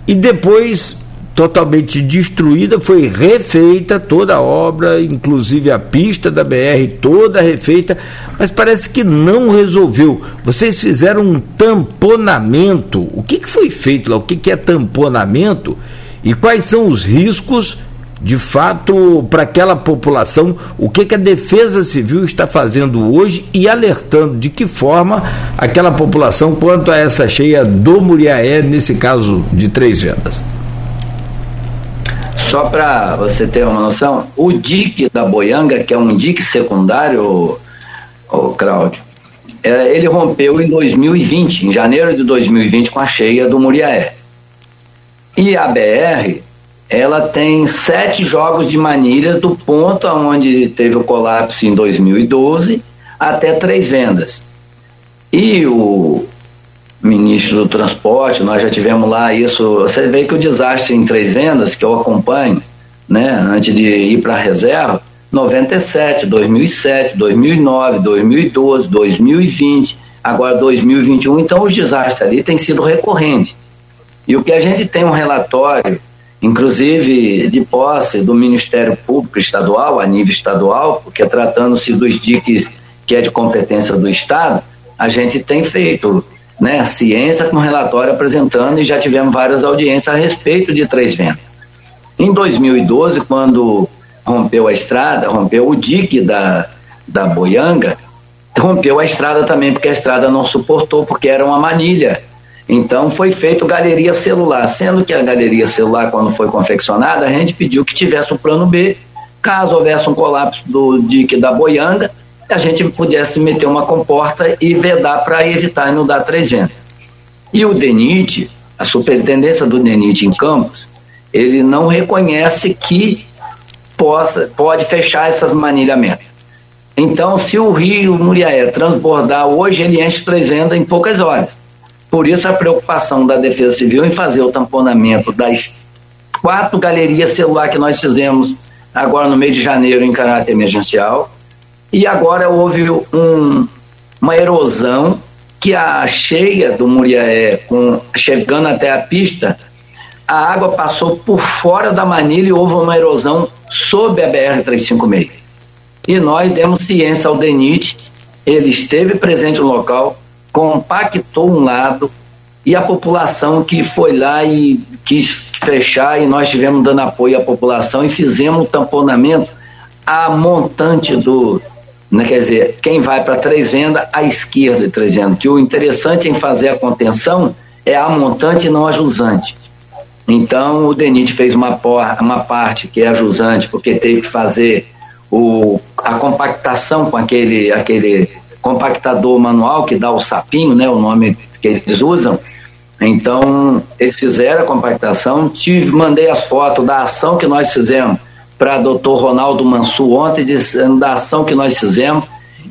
e depois totalmente destruída, foi refeita toda a obra, inclusive a pista da BR toda refeita, mas parece que não resolveu. Vocês fizeram um tamponamento. O que, que foi feito lá? O que, que é tamponamento? E quais são os riscos, de fato, para aquela população? O que, que a Defesa Civil está fazendo hoje e alertando de que forma aquela população quanto a essa cheia do Muriaé, nesse caso de Três Vendas? Só para você ter uma noção, o dique da Boianga, que é um dique secundário, o Cláudio, é, ele rompeu em 2020, em janeiro de 2020, com a cheia do Muriaé. E a BR, ela tem sete jogos de manilhas do ponto onde teve o colapso em 2012 até três vendas. E o, ministro do transporte, nós já tivemos lá isso. Você vê que o desastre em Três Vendas, que eu acompanho, né, antes de ir para a reserva, 97, 2007, 2009, 2012, 2020, agora 2021. Então, os desastres ali têm sido recorrentes. E o que a gente tem um relatório, inclusive de posse do Ministério Público Estadual, a nível estadual, porque tratando-se dos diques que é de competência do Estado, a gente tem feito né, ciência com relatório apresentando e já tivemos várias audiências a respeito de Três Ventos. Em 2012, quando rompeu a estrada, rompeu o dique da, da Boianga, rompeu a estrada também, porque a estrada não suportou, porque era uma manilha. Então foi feito galeria celular, sendo que a galeria celular, quando foi confeccionada, a gente pediu que tivesse um plano B, caso houvesse um colapso do dique da Boianga, a gente pudesse meter uma comporta e vedar para evitar inundar 300. E o DENIT, a superintendência do DENIT em Campos, ele não reconhece que possa, pode fechar essas manilhamentos. Então, se o rio Muriaé transbordar hoje, ele enche três vendas em poucas horas. Por isso a preocupação da Defesa Civil em fazer o tamponamento das quatro galerias celular que nós fizemos agora no mês de janeiro em caráter emergencial. E agora houve um, uma erosão que a cheia do Muriaé, com, chegando até a pista, a água passou por fora da manilha e houve uma erosão sob a BR-356. E nós demos ciência ao DENIT, ele esteve presente no local, compactou um lado e a população que foi lá e quis fechar e nós tivemos dando apoio à população e fizemos o tamponamento a montante do, né, quer dizer, quem vai para Três Vendas, à esquerda de Três Vendas, que o interessante em fazer a contenção é a montante e não a jusante. Então o DENIT fez uma, uma parte que é a jusante, porque teve que fazer o, a compactação com aquele, aquele compactador manual que dá o sapinho, né, o nome que eles usam. Então, eles fizeram a compactação, tive, mandei as fotos da ação que nós fizemos para doutor Ronaldo Mansur ontem, dizendo da ação que nós fizemos.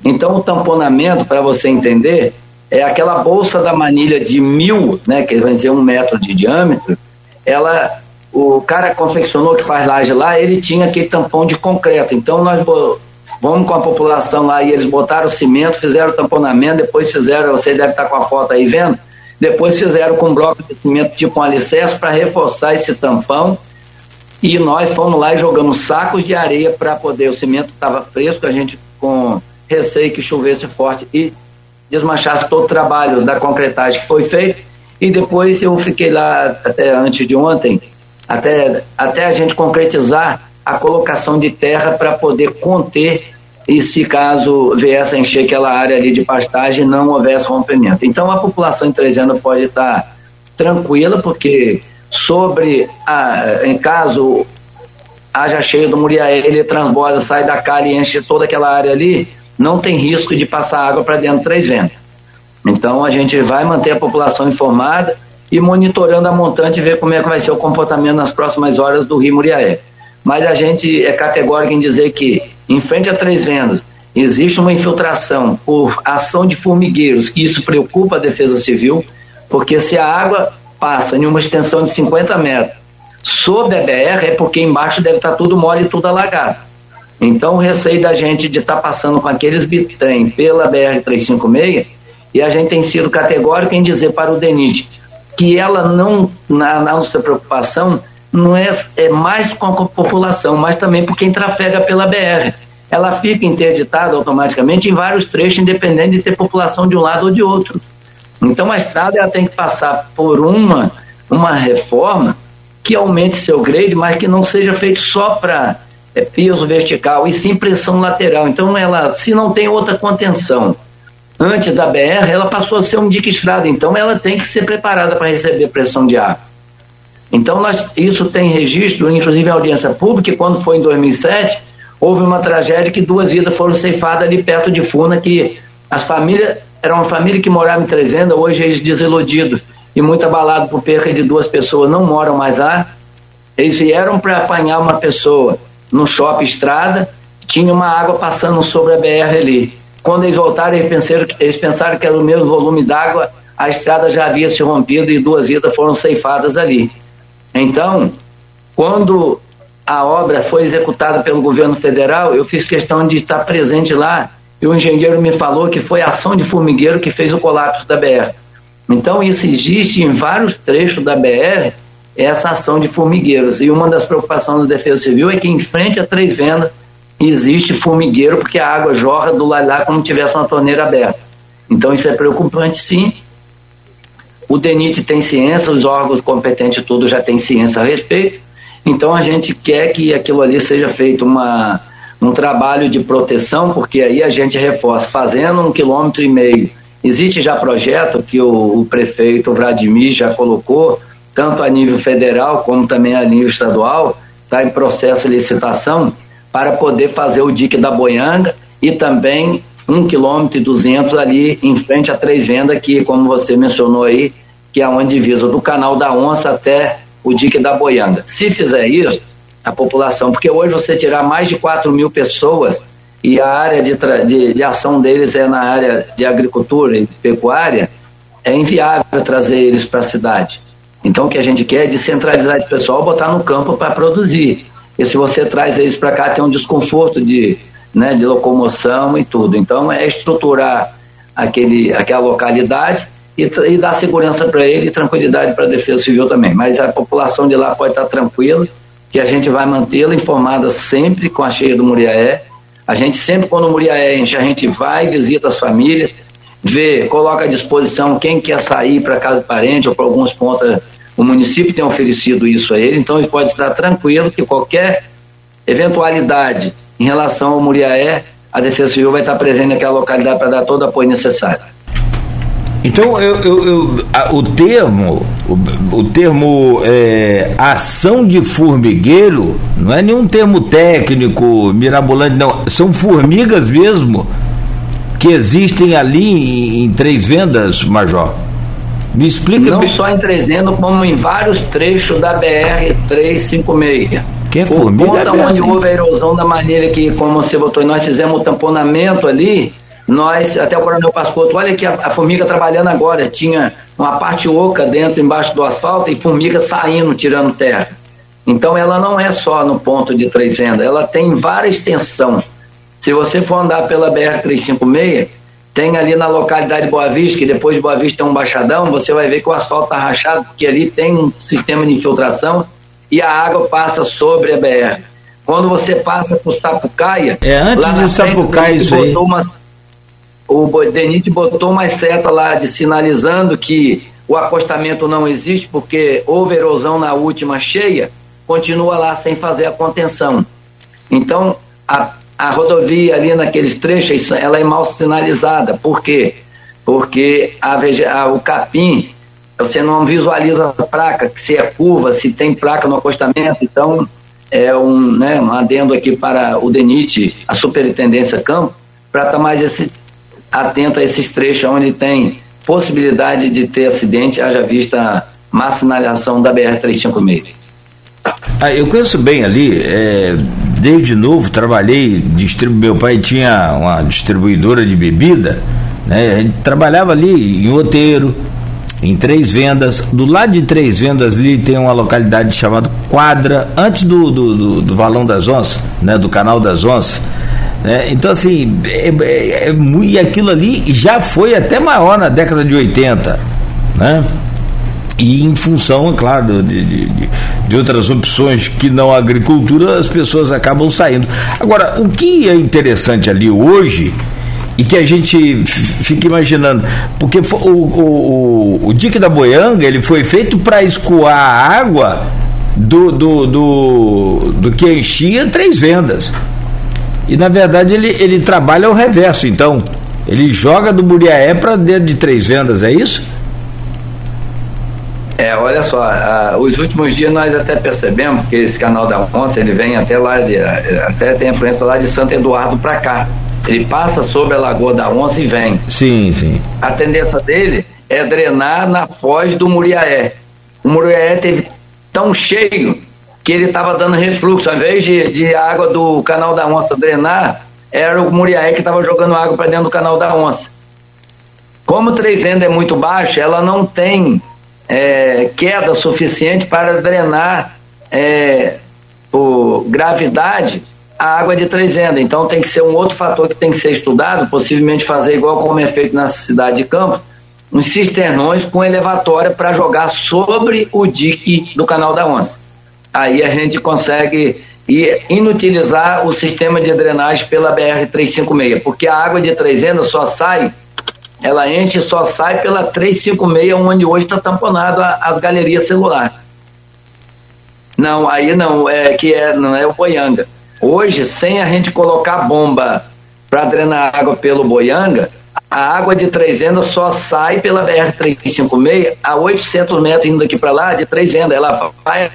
Então, o tamponamento, para você entender, é aquela bolsa da manilha de mil, né, que vai dizer um metro de diâmetro, ela o cara confeccionou que faz laje lá, ele tinha aquele tampão de concreto. Então nós vamos com a população lá e eles botaram cimento, fizeram tamponamento, depois fizeram, você deve estar com a foto aí vendo, depois fizeram com um bloco de cimento tipo um alicerce para reforçar esse tampão. E nós fomos lá e jogamos sacos de areia para poder, o cimento estava fresco, a gente com receio que chovesse forte e desmanchasse todo o trabalho da concretagem que foi feito. E depois eu fiquei lá até antes de ontem, até, até a gente concretizar a colocação de terra para poder conter e se caso viesse a encher aquela área ali de pastagem não houvesse rompimento. Então a população em três anos pode estar tranquila porque sobre a, em caso haja cheio do Muriaé, ele transborda, sai da calha e enche toda aquela área ali, não tem risco de passar água para dentro de três vendas. Então a gente vai manter a população informada e monitorando a montante ver como é que vai ser o comportamento nas próximas horas do Rio Muriaé. Mas a gente é categórico em dizer que, em frente a três vendas, existe uma infiltração por ação de formigueiros, e isso preocupa a Defesa Civil, porque se a água passa em uma extensão de 50 metros sob a BR, é porque embaixo deve estar tudo mole e tudo alagado. Então, o receio da gente de estar tá passando com aqueles bitrem pela BR-356, e a gente tem sido categórico em dizer para o DENIT que ela não, na, na nossa preocupação, não é, é mais com a população, mas também por quem trafega pela BR. Ela fica interditada automaticamente em vários trechos, independente de ter população de um lado ou de outro. Então a estrada ela tem que passar por uma, uma reforma que aumente seu grade, mas que não seja feito só para é, piso vertical, e sim pressão lateral. Então ela, se não tem outra contenção, antes da BR, ela passou a ser um dique estrada, então ela tem que ser preparada para receber pressão de ar. Então nós, isso tem registro, inclusive em audiência pública, quando foi em 2007, houve uma tragédia que duas vidas foram ceifadas ali perto de Funa, que as famílias, era uma família que morava em Trezenda, hoje eles desiludidos e muito abalados por perca de duas pessoas, não moram mais lá. Eles vieram para apanhar uma pessoa no shopping estrada, tinha uma água passando sobre a BR ali. Quando eles voltaram, eles pensaram, eles pensaram que era o mesmo volume d'água, a estrada já havia se rompido e duas vidas foram ceifadas ali. Então, quando a obra foi executada pelo governo federal, eu fiz questão de estar presente lá e o engenheiro me falou que foi a ação de formigueiro que fez o colapso da BR. Então, isso existe em vários trechos da BR, essa ação de formigueiros. E uma das preocupações da Defesa Civil é que, em frente a Três Vendas, existe formigueiro porque a água jorra do lado lá como tivesse uma torneira aberta. Então isso é preocupante sim. O DENIT tem ciência, os órgãos competentes todos já têm ciência a respeito. Então a gente quer que aquilo ali seja feito uma, um trabalho de proteção, porque aí a gente reforça, fazendo um quilômetro e meio. Existe já projeto que o, o prefeito Vladimir já colocou, tanto a nível federal como também a nível estadual, está em processo de licitação para poder fazer o dique da Boianga e também um quilômetro e duzentos ali em frente a Três Vendas, que, como você mencionou aí, que é onde divisa do canal da Onça até o dique da Boianga. Se fizer isso, a população, porque hoje você tirar mais de 4 mil pessoas e a área de, de, de ação deles é na área de agricultura e pecuária, é inviável trazer eles para a cidade. Então o que a gente quer é descentralizar esse pessoal, botar no campo para produzir. E se você traz eles para cá, tem um desconforto de, né, de locomoção e tudo. Então é estruturar aquele, aquela localidade e, e dar segurança para ele e tranquilidade para a Defesa Civil também. Mas a população de lá pode estar tranquila, que a gente vai mantê-la informada sempre com a cheia do Muriaé. A gente sempre, quando o Muriaé enche, a gente vai, visita as famílias, vê, coloca à disposição quem quer sair para casa de parente ou para alguns pontos. O município tem oferecido isso a ele, então ele pode estar tranquilo que qualquer eventualidade em relação ao Muriaé, a Defesa Civil vai estar presente naquela localidade para dar todo o apoio necessário. Então, eu, eu, eu a, o termo, o, o termo é, ação de formigueiro, não é nenhum termo técnico, mirabolante, não. São formigas mesmo que existem ali em, em Três Vendas, Major. Me explica. Não só em Três Vendas, como em vários trechos da BR-356. Que é formiga? Por conta onde houve a erosão da maneira que, como você botou, nós fizemos o tamponamento ali, nós, até o Coronel Pascoto, olha que a, a, formiga trabalhando agora, tinha uma parte oca dentro, embaixo do asfalto e formiga saindo, tirando terra. Então ela não é só no ponto de três vendas, ela tem várias extensão. Se você for andar pela BR-356, tem ali na localidade de Boa Vista, que depois de Boa Vista tem um baixadão, você vai ver que o asfalto está rachado, porque ali tem um sistema de infiltração e a água passa sobre a BR. Quando você passa por Sapucaia. É antes de Sapucaia isso aí. Uma, o DENIT botou uma seta lá de sinalizando que o acostamento não existe porque houve erosão na última cheia, continua lá sem fazer a contenção. Então, a, a rodovia ali naqueles trechos, ela é mal sinalizada. Por quê? Porque a, a, o capim, você não visualiza a placa, se é curva, se tem placa no acostamento, então é um, né, um adendo aqui para o DENIT, a Superintendência Campo, para estar mais esse, atento a esses trechos onde tem possibilidade de ter acidente, haja vista má sinalização da BR-356. Ah, eu conheço bem ali, é, desde novo trabalhei, distribu meu pai tinha uma distribuidora de bebida, né, a gente trabalhava ali em Oteiro, em Três Vendas. Do lado de Três Vendas ali tem uma localidade chamada Quadra, antes do, do, do, do Valão das Onças, né, do Canal das Onças. Né? Então, assim, é, é, é, e aquilo ali já foi até maior na década de 80. Né? E em função, é claro, de, de, de, outras opções que não a agricultura, as pessoas acabam saindo. Agora, o que é interessante ali hoje e que a gente fica imaginando, porque o, o, o, o dique da Boianga ele foi feito para escoar a água do, do, do, do que enchia três vendas. E na verdade ele, ele trabalha ao reverso, então. Ele joga do Muriaé para dentro de três vendas, é isso? É, olha só, os últimos dias nós até percebemos que esse canal da Onça, ele vem até lá, de, até tem influência lá de Santo Eduardo para cá. Ele passa sobre a Lagoa da Onça e vem. Sim, sim. A tendência dele é drenar na foz do Muriaé. O Muriaé teve tão cheio que ele estava dando refluxo. Ao invés de, de água do canal da onça drenar, era o Muriaé que estava jogando água para dentro do canal da onça. Como o Trezenda é muito baixo, ela não tem é, queda suficiente para drenar é, por gravidade a água de Trezenda. Então tem que ser um outro fator que tem que ser estudado, possivelmente fazer igual como é feito na cidade de Campos, uns cisternões com elevatória para jogar sobre o dique do canal da onça aí a gente consegue inutilizar o sistema de drenagem pela BR-356, porque a água de Trezenda só sai, ela enche só sai pela 356, onde hoje está tamponado as galerias celulares. Não, aí não, é que é, não é o Boianga. Hoje, sem a gente colocar bomba para drenar água pelo Boianga, a água de Trezenda só sai pela BR-356 a 800 metros indo daqui para lá de Trezenda. Ela vai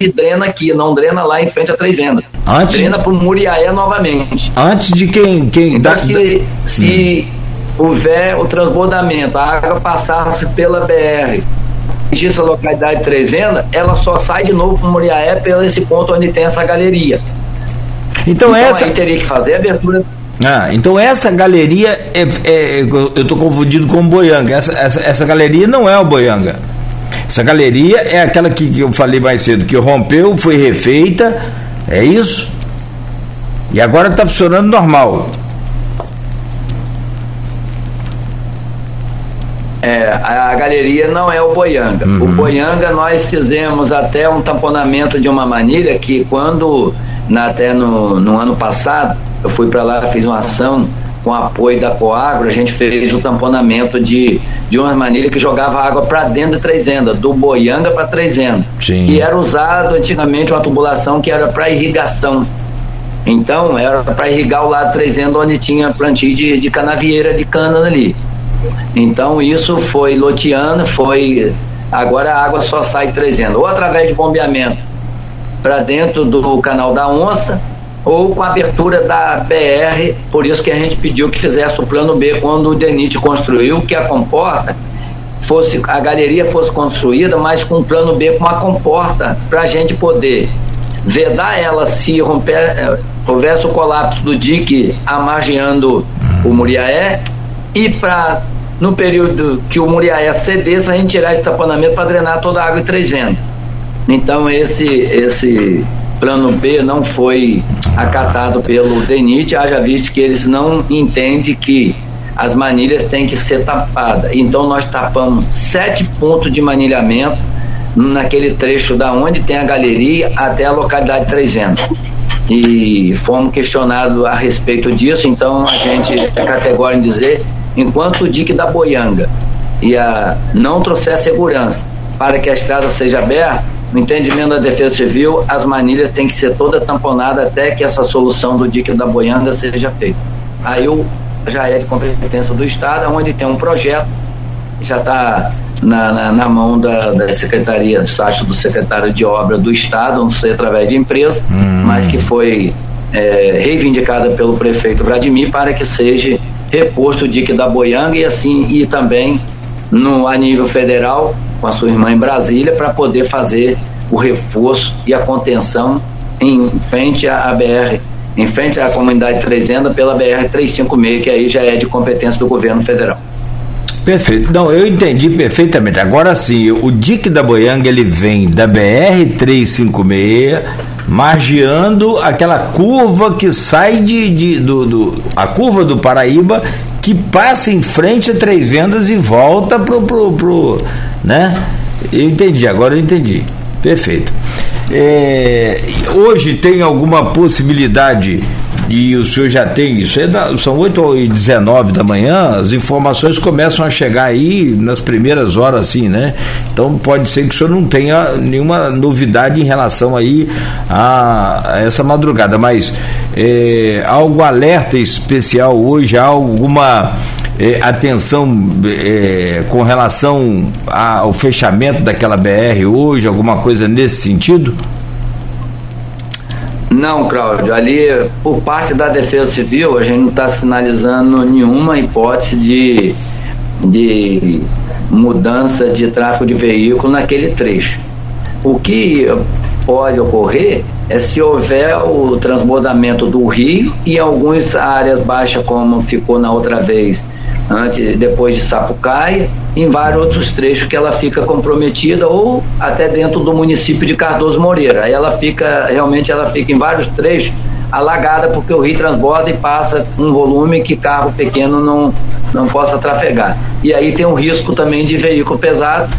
e drena aqui, não drena lá em frente a Três Vendas. Antes, drena para o Muriaé novamente. Antes de quem. quem então, se, se, houver o transbordamento, a água passasse pela BR, essa localidade de Três Vendas, ela só sai de novo para Muriaé pelo esse ponto onde tem essa galeria. Então, então essa aí teria que fazer a abertura ah, então essa galeria é, é eu estou confundido com o Boianga. Essa, essa, essa galeria não é o Boianga. Essa galeria é aquela que, que eu falei mais cedo, que rompeu, foi refeita, é isso? E agora está funcionando normal. É, a galeria não é o Boianga. Uhum. O Boianga nós fizemos até um tamponamento de uma manilha que quando, na, até no, no ano passado, eu fui para lá, fiz uma ação com apoio da Coagro, a gente fez o tamponamento de, de uma maneira que jogava água para dentro de Trezenda, do Boianga para Trezenda. Sim. E era usado antigamente uma tubulação que era para irrigação. Então, era para irrigar o lado de Trezenda, onde tinha plantio de, de canavieira de cana ali. Então, isso foi loteando, foi. Agora a água só sai de Trezenda, ou através de bombeamento para dentro do canal da Onça, ou com a abertura da BR, por isso que a gente pediu que fizesse o plano B quando o DENIT construiu, que a comporta fosse, a galeria fosse construída, mas com um plano B com uma comporta para a gente poder vedar ela se romper, eh, houvesse o colapso do dique amargeando o Muriaé e para no período que o Muriaé cedesse, a gente tirar esse taponamento para drenar toda a água em três ventos. Então esse esse plano B não foi acatado pelo DENIT, haja visto que eles não entendem que as manilhas têm que ser tapadas. Então nós tapamos sete pontos de manilhamento naquele trecho da onde tem a galeria até a localidade 300. E fomos questionados a respeito disso, então a gente é categórico em dizer, enquanto o dique da Boianga e a não trouxer segurança para que a estrada seja aberta, no entendimento da Defesa Civil, as manilhas têm que ser toda tamponada até que essa solução do dique da Boianga seja feita. Aí eu, já é de competência do Estado, onde tem um projeto, já está na, na, na, mão da, da Secretaria, do site do secretário de obra do Estado, não sei através de empresa, hum. mas que foi é, reivindicada pelo prefeito Vladimir para que seja reposto o dique da Boianga e assim e também no, a nível federal com a sua irmã em Brasília para poder fazer o reforço e a contenção em frente à BR, em frente à comunidade Trezenda pela BR 356, que aí já é de competência do governo federal. Perfeito. Não, eu entendi perfeitamente. Agora sim, o DIC da Boianga ele vem da BR 356, margeando aquela curva que sai de, de do, do, a curva do Paraíba que passa em frente a Três Vendas e volta pro, pro, pro né? Eu entendi, agora eu entendi. Perfeito. É, hoje tem alguma possibilidade e o senhor já tem isso, é são 8 e 19 da manhã, as informações começam a chegar aí nas primeiras horas, assim, né? Então pode ser que o senhor não tenha nenhuma novidade em relação aí a, a essa madrugada, mas é, algo alerta especial hoje, alguma é, atenção é, com relação ao fechamento daquela BR hoje, alguma coisa nesse sentido? Não, Cláudio. Ali, por parte da Defesa Civil, a gente não está sinalizando nenhuma hipótese de, de mudança de tráfego de veículo naquele trecho. O que pode ocorrer é se houver o transbordamento do rio e algumas áreas baixas, como ficou na outra vez, antes depois de Sapucaia, em vários outros trechos que ela fica comprometida ou até dentro do município de Cardoso Moreira. Aí ela fica, realmente ela fica em vários trechos alagada porque o rio transborda e passa um volume que carro pequeno não, não possa trafegar. E aí tem um risco também de veículo pesado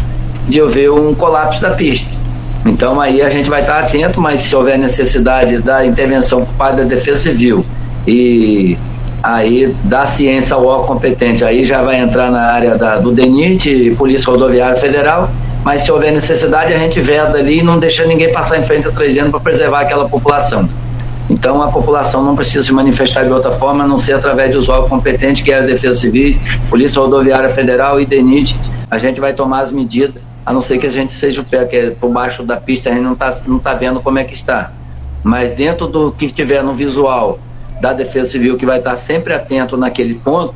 de haver um colapso da pista. Então aí a gente vai estar atento, mas se houver necessidade da intervenção por parte da Defesa Civil e aí da ciência ao órgão competente, aí já vai entrar na área da, do DENIT e Polícia Rodoviária Federal, mas se houver necessidade a gente veda ali e não deixa ninguém passar em frente a 300 para preservar aquela população. Então a população não precisa se manifestar de outra forma, a não ser através dos órgãos competentes, que é a Defesa Civil, Polícia Rodoviária Federal e DENIT. A gente vai tomar as medidas, a não ser que a gente seja o pé, que é por baixo da pista a gente não está não tá vendo como é que está. Mas dentro do que estiver no visual da Defesa Civil, que vai estar sempre atento naquele ponto,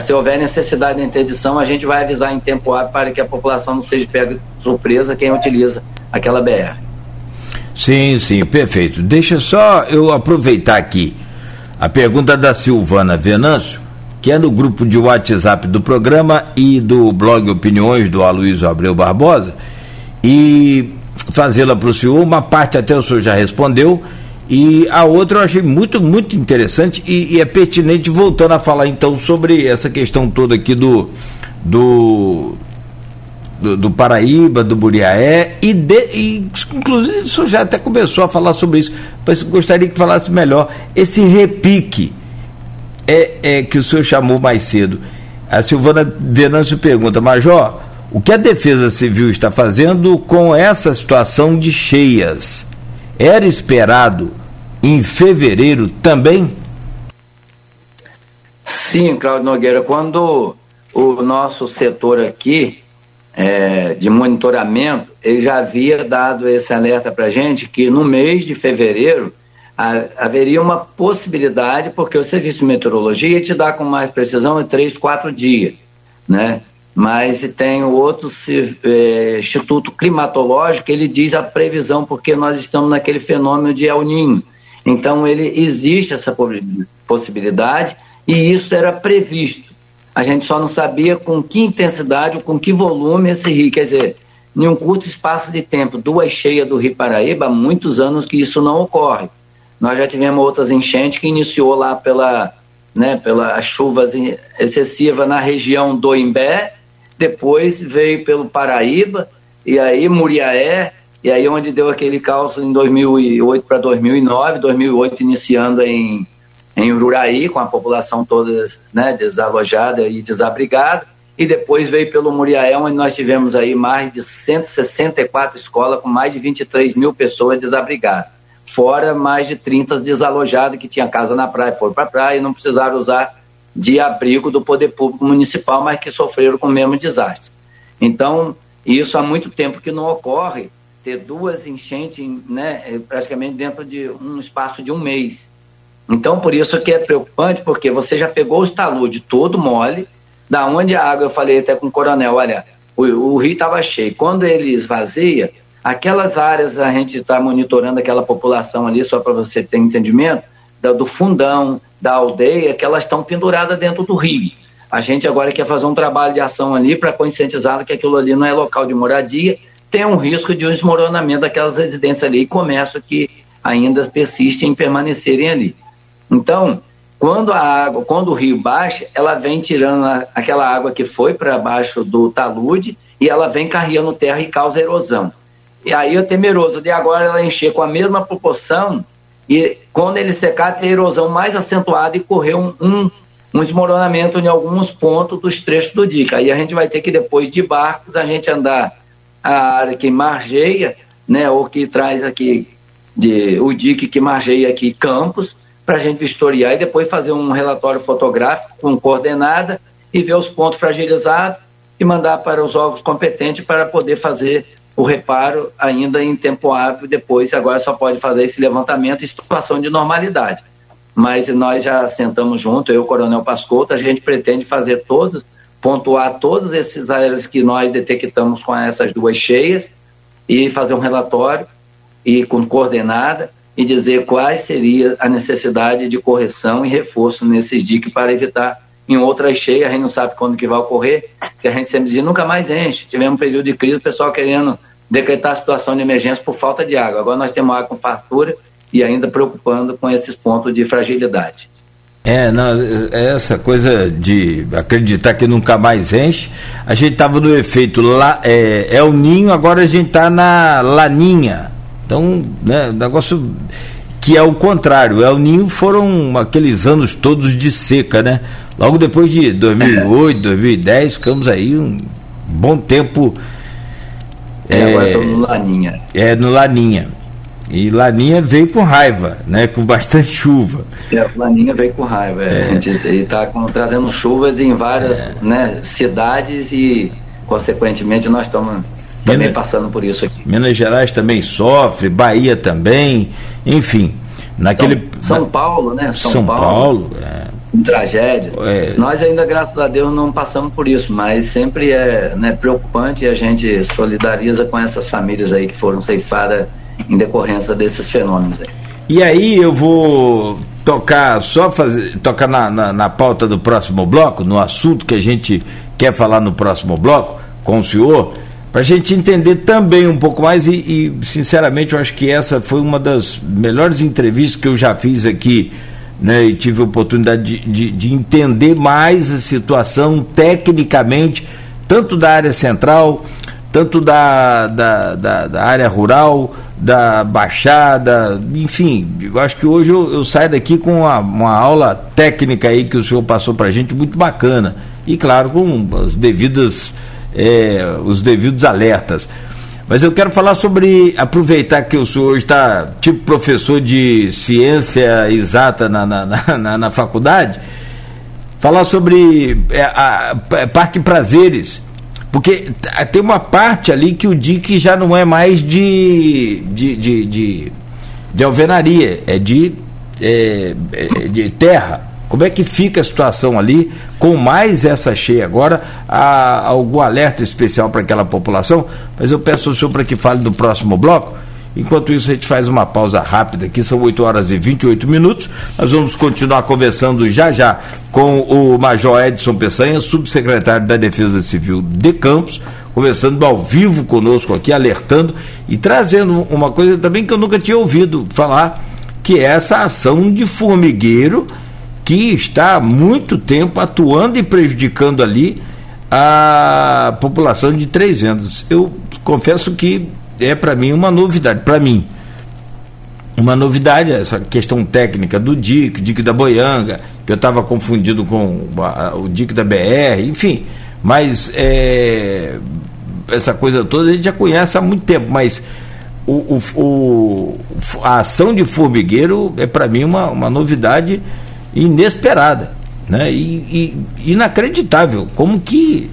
se houver necessidade de interdição, a gente vai avisar em tempo hábil para que a população não seja pega surpresa quem utiliza aquela BR. Sim, sim, perfeito. Deixa só eu aproveitar aqui a pergunta da Silvana Venâncio, que é no grupo de WhatsApp do programa e do blog Opiniões do Aloysio Abreu Barbosa, e fazê-la para o senhor. Uma parte até o senhor já respondeu, e a outra eu achei muito, muito interessante e, e, é pertinente, voltando a falar então sobre essa questão toda aqui do, do, do, do Paraíba, do Buriaé, e, de, e inclusive o senhor já até começou a falar sobre isso, mas gostaria que falasse melhor. Esse repique é, é que o senhor chamou mais cedo. A Silvana Venâncio pergunta, Major, o que a Defesa Civil está fazendo com essa situação de cheias? era esperado em fevereiro também? Sim, Claudio Nogueira, quando o nosso setor aqui é, de monitoramento, ele já havia dado esse alerta para a gente que no mês de fevereiro haveria uma possibilidade, porque o Serviço de Meteorologia te dá com mais precisão em três, quatro dias, né? mas tem o outro é, Instituto Climatológico, ele diz a previsão, porque nós estamos naquele fenômeno de El Ninho. Então, ele existe essa possibilidade e isso era previsto. A gente só não sabia com que intensidade com que volume esse rio. Quer dizer, em um curto espaço de tempo, duas cheias do Rio Paraíba, há muitos anos que isso não ocorre. Nós já tivemos outras enchentes que iniciou lá pela, né, pela chuvas excessiva na região do Imbé depois veio pelo Paraíba, e aí Muriaé, e aí onde deu aquele caos em 2008 para 2009, 2008 iniciando em, em Ururaí, com a população toda né, desalojada e desabrigada, e depois veio pelo Muriaé, onde nós tivemos aí mais de 164 escolas com mais de 23 mil pessoas desabrigadas. Fora mais de 30 desalojados que tinham casa na praia, foram para a praia e não precisaram usar de abrigo do poder público municipal, mas que sofreram com o mesmo desastre. Então, isso há muito tempo que não ocorre, ter duas enchentes né, é, praticamente dentro de um espaço de um mês. Então, por isso que é preocupante, porque você já pegou o talude todo mole, da onde a água, eu falei até com o coronel, olha, o, o rio estava cheio. Quando ele esvazia, aquelas áreas, a gente está monitorando aquela população ali, só para você ter entendimento, do fundão, da aldeia que elas estão penduradas dentro do rio. A gente agora quer fazer um trabalho de ação ali para conscientizar que aquilo ali não é local de moradia, tem um risco de um desmoronamento daquelas residências ali e comércio que ainda persistem em permanecerem ali. Então, quando a água, quando o rio baixa, ela vem tirando a, aquela água que foi para baixo do talude e ela vem carregando terra e causa erosão. E aí é temeroso de agora ela encher com a mesma proporção e quando ele secar, tem erosão mais acentuada e correr um, um, um desmoronamento em alguns pontos dos trechos do dique. Aí a gente vai ter que, depois de barcos, a gente andar a área que margeia, né, ou que traz aqui de, o dique que margeia aqui campos, para a gente vistoriar e depois fazer um relatório fotográfico com coordenada e ver os pontos fragilizados e mandar para os órgãos competentes para poder fazer o reparo ainda em tempo hábil, depois agora só pode fazer esse levantamento em situação de normalidade. Mas nós já sentamos junto, eu e o Coronel Pascotto, a gente pretende fazer todos, pontuar todas essas áreas que nós detectamos com essas duas cheias e fazer um relatório e com coordenada e dizer quais seria a necessidade de correção e reforço nesses diques para evitar em outras cheias, a gente não sabe quando que vai ocorrer, que a gente sempre dizia, nunca mais enche. Tivemos um período de crise, o pessoal querendo decretar a situação de emergência por falta de água. Agora nós temos água com fartura e ainda preocupando com esses pontos de fragilidade. É, não, essa coisa de acreditar que nunca mais enche, a gente estava no efeito lá, é, é o ninho, agora a gente está na laninha. Então, né, negócio que é o contrário. É o Ninho foram aqueles anos todos de seca, né? Logo depois de 2008, 2010, ficamos aí um bom tempo. É, é agora estamos no Laninha. É, no Laninha. E Laninha veio com raiva, né? Com bastante chuva. É, Laninha veio com raiva. É. A gente está trazendo chuvas em várias é. né, cidades e, consequentemente, nós estamos também Minas, passando por isso aqui. Minas Gerais também sofre, Bahia também, enfim. Naquele, São, São Paulo, né? São, São Paulo, Paulo é, tragédias. É. Nós ainda, graças a Deus, não passamos por isso, mas sempre é né, preocupante e a gente solidariza com essas famílias aí que foram ceifadas em decorrência desses fenômenos. Aí. E aí eu vou tocar só fazer tocar na, na, na, pauta do próximo bloco, no assunto que a gente quer falar no próximo bloco com o senhor, para a gente entender também um pouco mais e, e, sinceramente eu acho que essa foi uma das melhores entrevistas que eu já fiz aqui, né? E tive a oportunidade de, de, de entender mais a situação tecnicamente, tanto da área central, tanto da, da, da, da área rural, da Baixada, enfim, eu acho que hoje eu, eu saio daqui com uma, uma, aula técnica aí que o senhor passou para a gente muito bacana e claro com as devidas é, os devidos alertas. Mas eu quero falar sobre aproveitar que o senhor está tipo professor de ciência exata na, na, na, na faculdade, falar sobre é, a, a Parque Prazeres porque tem uma parte ali que o dique já não é mais de, de, de, de, de alvenaria, é de, é, é de terra. Como é que fica a situação ali com mais essa cheia agora? Há algum alerta especial para aquela população? Mas eu peço ao senhor para que fale do próximo bloco Enquanto isso, a gente faz uma pausa rápida aqui, são 8 horas e 28 minutos. Nós vamos continuar conversando já já com o Major Edson Peçanha, subsecretário da Defesa Civil de Campos, conversando ao vivo conosco aqui, alertando e trazendo uma coisa também que eu nunca tinha ouvido falar, que é essa ação de formigueiro que está há muito tempo atuando e prejudicando ali a população de Três Vendas. Eu confesso que é para mim uma novidade, para mim. Uma novidade essa questão técnica do DIC, DIC da Boianga, que eu estava confundido com o DIC da BR, enfim. Mas é, essa coisa toda a gente já conhece há muito tempo, mas o, o, o a ação de formigueiro é para mim uma, uma novidade inesperada né? e, e inacreditável. Como que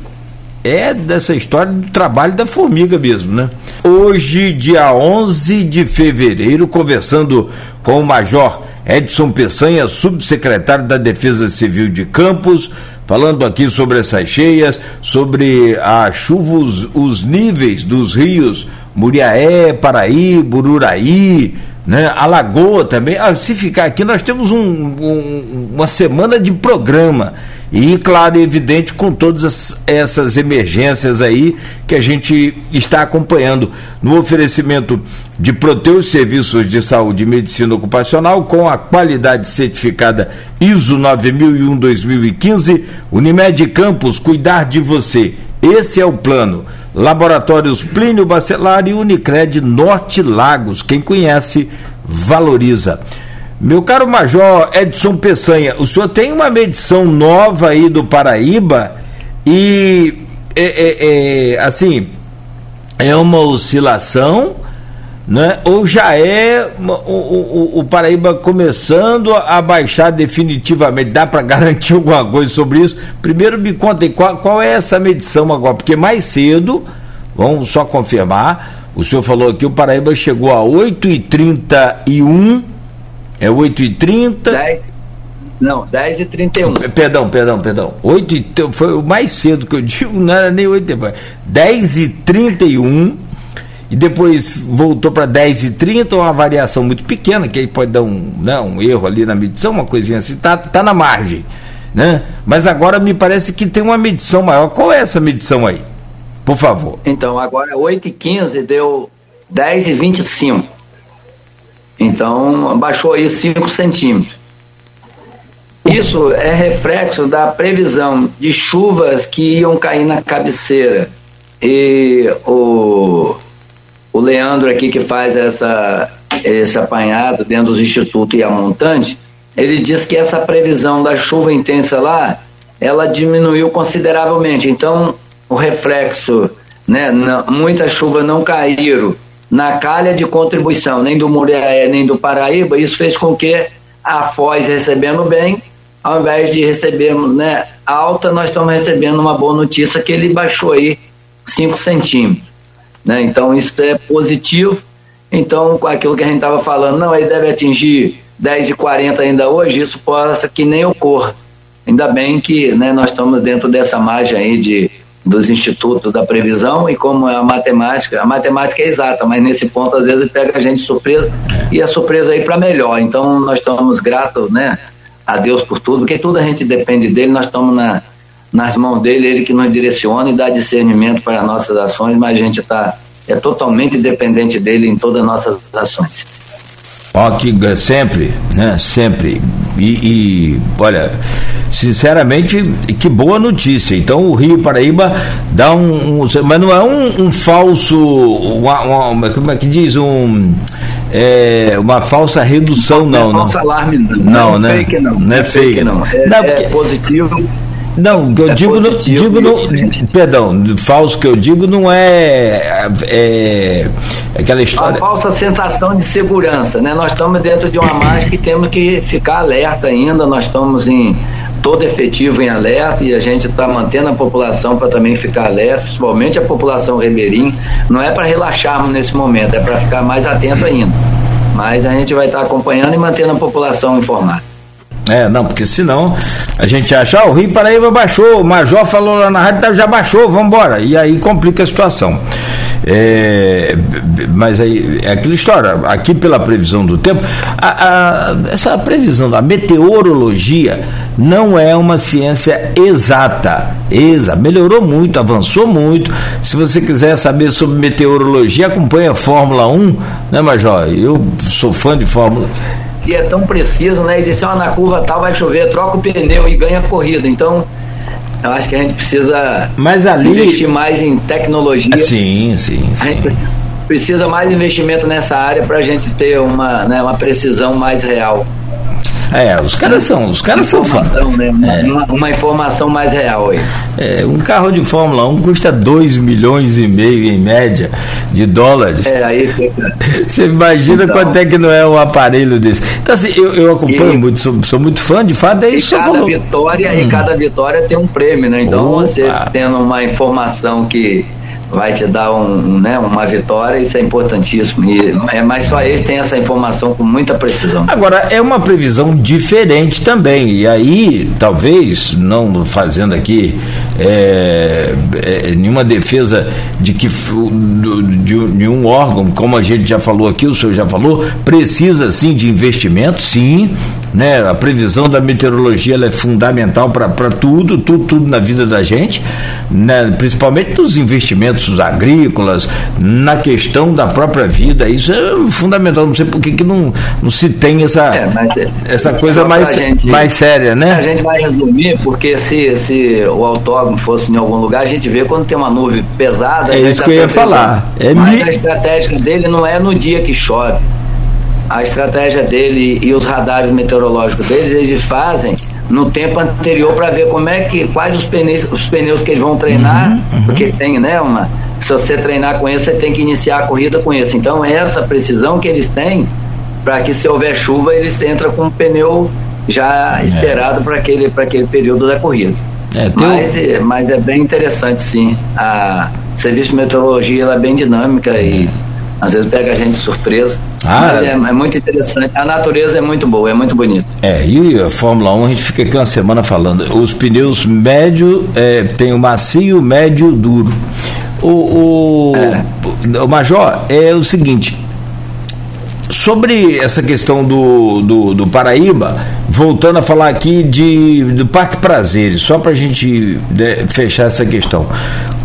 é dessa história do trabalho da formiga mesmo, né? Hoje, dia 11 de fevereiro, conversando com o Major Edson Peçanha, subsecretário da Defesa Civil de Campos, falando aqui sobre essas cheias, sobre a chuva, os, os níveis dos rios Muriaé, Paraí, Bururaí, né? A Lagoa também. Ah, se ficar aqui, nós temos um, um, uma semana de programa e, claro e evidente, com todas essas emergências aí que a gente está acompanhando no oferecimento de Proteus Serviços de Saúde e Medicina Ocupacional com a qualidade certificada ISO 9001-2015, Unimed Campos, cuidar de você. Esse é o plano. Laboratórios Plínio Bacelar e Unicred Norte Lagos. Quem conhece, valoriza. Meu caro Major Edson Peçanha, o senhor tem uma medição nova aí do Paraíba e é, é, é, assim é uma oscilação, né? Ou já é o, o, o Paraíba começando a baixar definitivamente? Dá para garantir alguma coisa sobre isso? Primeiro me contem qual, qual é essa medição agora, porque mais cedo, vamos só confirmar, o senhor falou que o Paraíba chegou a 8h31 é 8h30. 10, não, 10h31. Perdão, perdão, perdão. 8 e, foi o mais cedo que eu digo, não era nem 8 h 10h31 e depois voltou para 10h30, uma variação muito pequena, que aí pode dar um, né, um erro ali na medição, uma coisinha assim, tá, tá na margem. Né? Mas agora me parece que tem uma medição maior. Qual é essa medição aí? Por favor. Então, agora 8h15 deu 10h25. Então, baixou aí 5 centímetros. Isso é reflexo da previsão de chuvas que iam cair na cabeceira. E o, o Leandro aqui que faz essa, esse apanhado dentro dos institutos e a montante, ele diz que essa previsão da chuva intensa lá, ela diminuiu consideravelmente. Então, o reflexo, né, não, muita chuva não caíram na calha de contribuição, nem do Muriaé, nem do Paraíba, isso fez com que a Foz recebendo bem, ao invés de recebermos né, alta, nós estamos recebendo uma boa notícia que ele baixou aí 5 centímetros. Né? Então isso é positivo. Então, com aquilo que a gente estava falando, não, ele deve atingir 10 e 40 ainda hoje, isso possa que nem ocorra. Ainda bem que né, nós estamos dentro dessa margem aí de, dos institutos da previsão e como é a matemática, a matemática é exata, mas nesse ponto às vezes pega a gente surpresa e a surpresa aí para melhor. Então nós estamos gratos, né, a Deus por tudo, porque tudo a gente depende dele, nós estamos na, nas mãos dele, ele que nos direciona e dá discernimento para as nossas ações, mas a gente está é totalmente dependente dele em todas as nossas ações. Ó, que sempre, né? Sempre. E, e, olha, sinceramente, que boa notícia. Então o Rio Paraíba dá um. um mas não é um, um falso. Uma, uma, como é que diz? Um. É, uma falsa redução, não. Não, não. Falso alarme, não. Não, não, né? Fake, não. Não é fake, não. É, não, porque... é positivo não, que eu é digo, digo no, perdão, falso que eu digo não é, é, aquela história. A falsa sensação de segurança, né? Nós estamos dentro de uma margem que temos que ficar alerta ainda, nós estamos em todo efetivo em alerta e a gente está mantendo a população para também ficar alerta, principalmente a população ribeirinha. Não é para relaxarmos nesse momento, é para ficar mais atento ainda. Mas a gente vai estar tá acompanhando e mantendo a população informada. É, não, porque senão a gente acha, ah, o Rio Paraíba baixou, o Major falou lá na rádio, tá, já baixou, vamos embora. E aí complica a situação. É, mas aí é aquela história, aqui pela previsão do tempo, a, a, essa previsão da meteorologia não é uma ciência exata. Exa, melhorou muito, avançou muito. Se você quiser saber sobre meteorologia, acompanhe a Fórmula 1, né, Major? Eu sou fã de Fórmula e é tão preciso, né? E disse, ó, na curva tal vai chover, troca o pneu e ganha a corrida. Então, eu acho que a gente precisa Mas ali... investir mais em tecnologia. Sim, sim. sim. A gente precisa mais investimento nessa área para a gente ter uma, né, uma precisão mais real. É, os caras são, os caras são fãs. Né? É. Uma, uma, informação mais real aí. É, um carro de Fórmula 1 custa 2 milhões e meio em média de dólares. É, aí fica. Você imagina então, quanto é que não é um aparelho desse. Então, assim, eu, eu acompanho e, muito, sou, sou, muito fã, de fato, é isso cada falou. vitória hum. E cada vitória tem um prêmio, né? Então, Opa. você tendo uma informação que vai te dar um, né, uma vitória, isso é importantíssimo. E, é, mas só eles têm essa informação com muita precisão. Agora, é uma previsão diferente também, e aí, talvez, não fazendo aqui é, é, nenhuma defesa de que de, de, órgão, como a gente já falou aqui, o senhor já falou, precisa sim de investimento, sim, né? A previsão da meteorologia é fundamental para tudo, tudo, tudo na vida da gente, né? principalmente dos investimentos agrícolas, na questão da própria vida. Isso é fundamental. Não sei por que, que não, não se tem essa, é, é, essa coisa mais, gente, mais séria, né? A gente vai resumir, porque se, se o autódromo fosse em algum lugar, a gente vê quando tem uma nuvem pesada. É isso que eu ia falar. É mas mi... a estratégia dele não é no dia que chove a estratégia dele e os radares meteorológicos deles, eles fazem no tempo anterior para ver como é que quais os pneus, os pneus que eles vão treinar, uhum, uhum. porque tem, né, uma se você treinar com esse, você tem que iniciar a corrida com esse. Então, é essa precisão que eles têm para que se houver chuva, eles entram com o pneu já é. esperado para aquele para aquele período da corrida. É, mas, é, mas é bem interessante sim. A o serviço de meteorologia ela é bem dinâmica e às vezes pega a gente de surpresa. Ah, é, é, muito interessante. A natureza é muito boa, é muito bonita. É, e a Fórmula 1 a gente fica aqui uma semana falando. Os pneus médio, é, tem o macio, médio, duro. O, o, é. o Major, é o seguinte. Sobre essa questão do, do, do, Paraíba, voltando a falar aqui de, do Parque Prazeres, só para a gente né, fechar essa questão.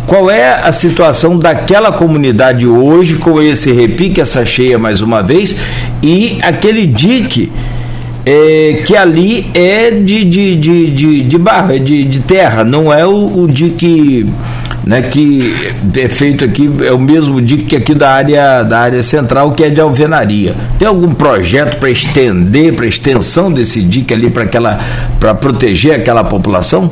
Qual é a situação daquela comunidade hoje com esse repique, essa cheia mais uma vez, e aquele dique é, que ali é de, de, de, de, de de, de terra, não é o, o dique né, que é feito aqui, é o mesmo dique que aqui da área, da área central, que é de alvenaria. Tem algum projeto para estender, para extensão desse dique ali para proteger aquela população?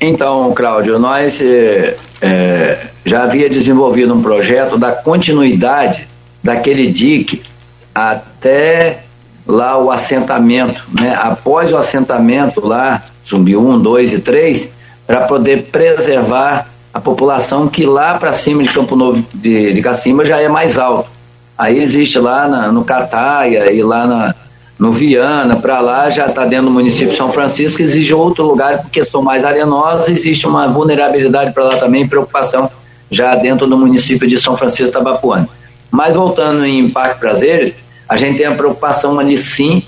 Então, Cláudio, nós é, já havia desenvolvido um projeto da continuidade daquele dique até lá o assentamento, né? após o assentamento lá, Zumbi 1, 2 e 3, para poder preservar a população que lá para cima de Campo Novo de, de Cacimba já é mais alto. Aí existe lá na, no Cataia e lá na, no Viana, para lá, já está dentro do município de São Francisco, exige outro lugar, porque são mais arenosos, existe uma vulnerabilidade para lá também, preocupação já dentro do município de São Francisco Tabapuana. Mas voltando em Parque Prazeres, a gente tem a preocupação ali sim,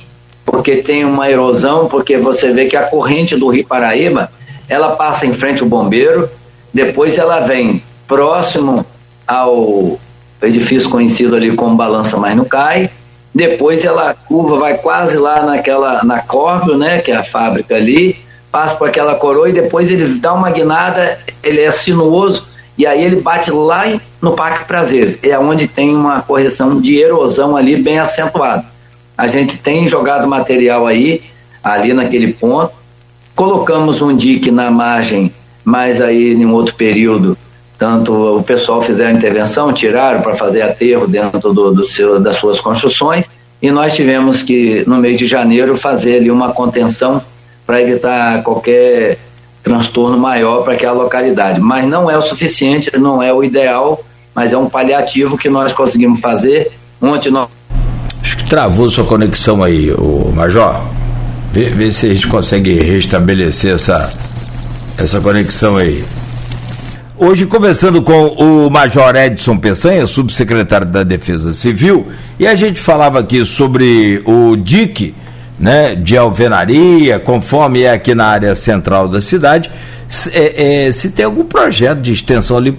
porque tem uma erosão, porque você vê que a corrente do Rio Paraíba, ela passa em frente ao bombeiro, depois ela vem próximo ao edifício conhecido ali como Balança Mas Não Cai, depois ela curva, vai quase lá naquela, na Corpio, né, que é a fábrica ali, passa por aquela coroa e depois ele dá uma guinada, ele é sinuoso, e aí ele bate lá no Parque Prazeres, é onde tem uma correção de erosão ali bem acentuada. A gente tem jogado material aí, ali naquele ponto, colocamos um dique na margem, mas aí em outro período, tanto o pessoal fizeram intervenção, tiraram para fazer aterro dentro do, do seu, das suas construções, e nós tivemos que, no mês de janeiro, fazer ali uma contenção para evitar qualquer transtorno maior para aquela localidade. Mas não é o suficiente, não é o ideal, mas é um paliativo que nós conseguimos fazer. Ontem nós. Acho que travou sua conexão aí, o Major. Vê, vê se a gente consegue restabelecer essa, essa conexão aí. Hoje, conversando com o Major Edson Peçanha, subsecretário da Defesa Civil, e a gente falava aqui sobre o DIC né, de alvenaria, conforme é aqui na área central da cidade, é, é, se tem algum projeto de extensão ali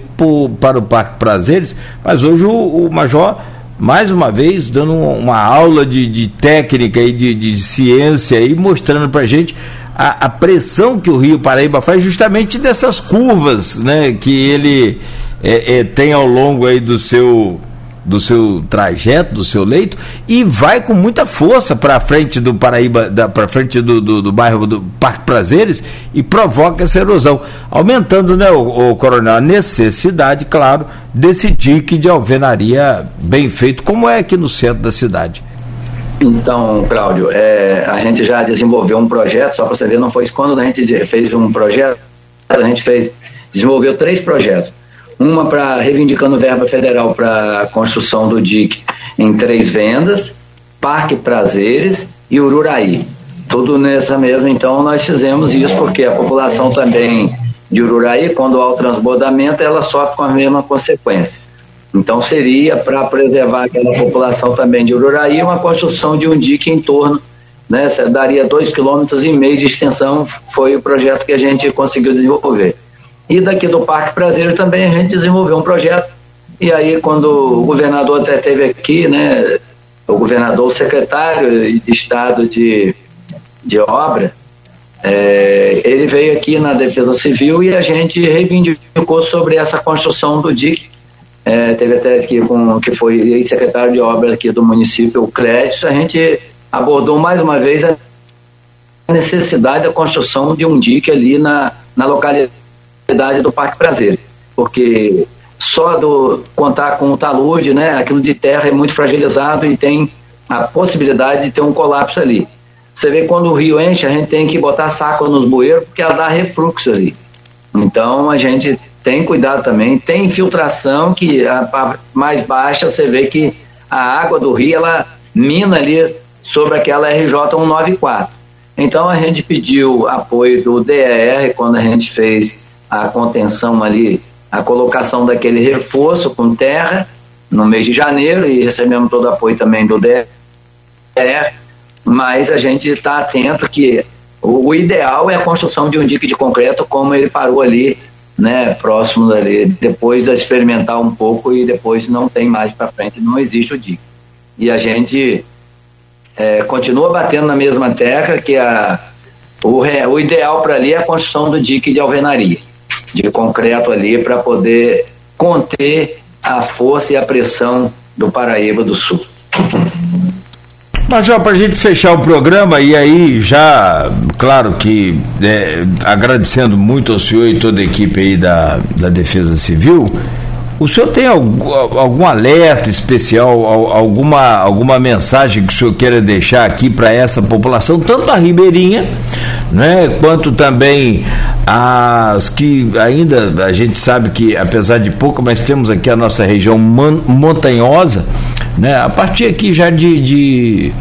para o Parque Prazeres, mas hoje o, o Major, mais uma vez, dando uma aula de, de técnica e de, de ciência aí, mostrando para gente a, pressão que o Rio Paraíba faz justamente dessas curvas né, que ele é, é tem ao longo aí do seu do seu trajeto, do seu leito, e vai com muita força para frente do Paraíba, para frente do, do, do, bairro do Parque Prazeres e provoca essa erosão, aumentando, né, o, o, coronel, a necessidade, claro, desse dique de alvenaria bem feito, como é aqui no centro da cidade. Então, Cláudio, é, a gente já desenvolveu um projeto, só para você ver, não foi quando a gente fez um projeto, a gente fez, desenvolveu três projetos uma para reivindicando verba federal para a construção do DIC em três vendas, Parque Prazeres e Ururaí. Tudo nessa mesma, então nós fizemos isso porque a população também de Ururaí, quando há o transbordamento, ela sofre com a mesma consequência. Então seria para preservar aquela população também de Ururaí uma construção de um dique em torno, né, daria dois quilômetros e meio de extensão, foi o projeto que a gente conseguiu desenvolver. E daqui do Parque Prazer também a gente desenvolveu um projeto. E aí, quando o governador até esteve aqui, né, o governador, o secretário de Estado de, de Obra, é, ele veio aqui na Defesa Civil e a gente reivindicou sobre essa construção do DIC. É, teve até aqui com que foi secretário de obra aqui do município, o Clédio, a gente abordou mais uma vez a necessidade da construção de um DIC ali na, na localidade do Parque Prazer, porque só do contar com o talude, né, aquilo de terra é muito fragilizado e tem a possibilidade de ter um colapso ali. Você vê quando o rio enche, a gente tem que botar saco nos bueiros porque ela dá refluxo ali. Então a gente tem cuidado também, tem infiltração que a, mais baixa você vê que a água do rio ela mina ali sobre aquela RJ 194. Então a gente pediu apoio do DER quando a gente fez a contenção ali, a colocação daquele reforço com terra no mês de janeiro e recebemos todo o apoio também do DR, mas a gente está atento que o, o, ideal é a construção de um dique de concreto como ele parou ali, né, próximo dali, depois de experimentar um pouco e depois não tem mais para frente, não existe o dique. E a gente é, continua batendo na mesma tecla que a, o, o ideal para ali é a construção do dique de alvenaria de concreto ali para poder conter a força e a pressão do Paraíba do Sul. Major, para a gente fechar o programa, e aí já, claro que é, agradecendo muito ao senhor e toda a equipe aí da, da Defesa Civil, o senhor tem algum, algum alerta especial, alguma, alguma mensagem que o senhor queira deixar aqui para essa população, tanto a Ribeirinha, né, quanto também as que ainda a gente sabe que, apesar de pouco, mas temos aqui a nossa região montanhosa, né, a partir aqui já de, de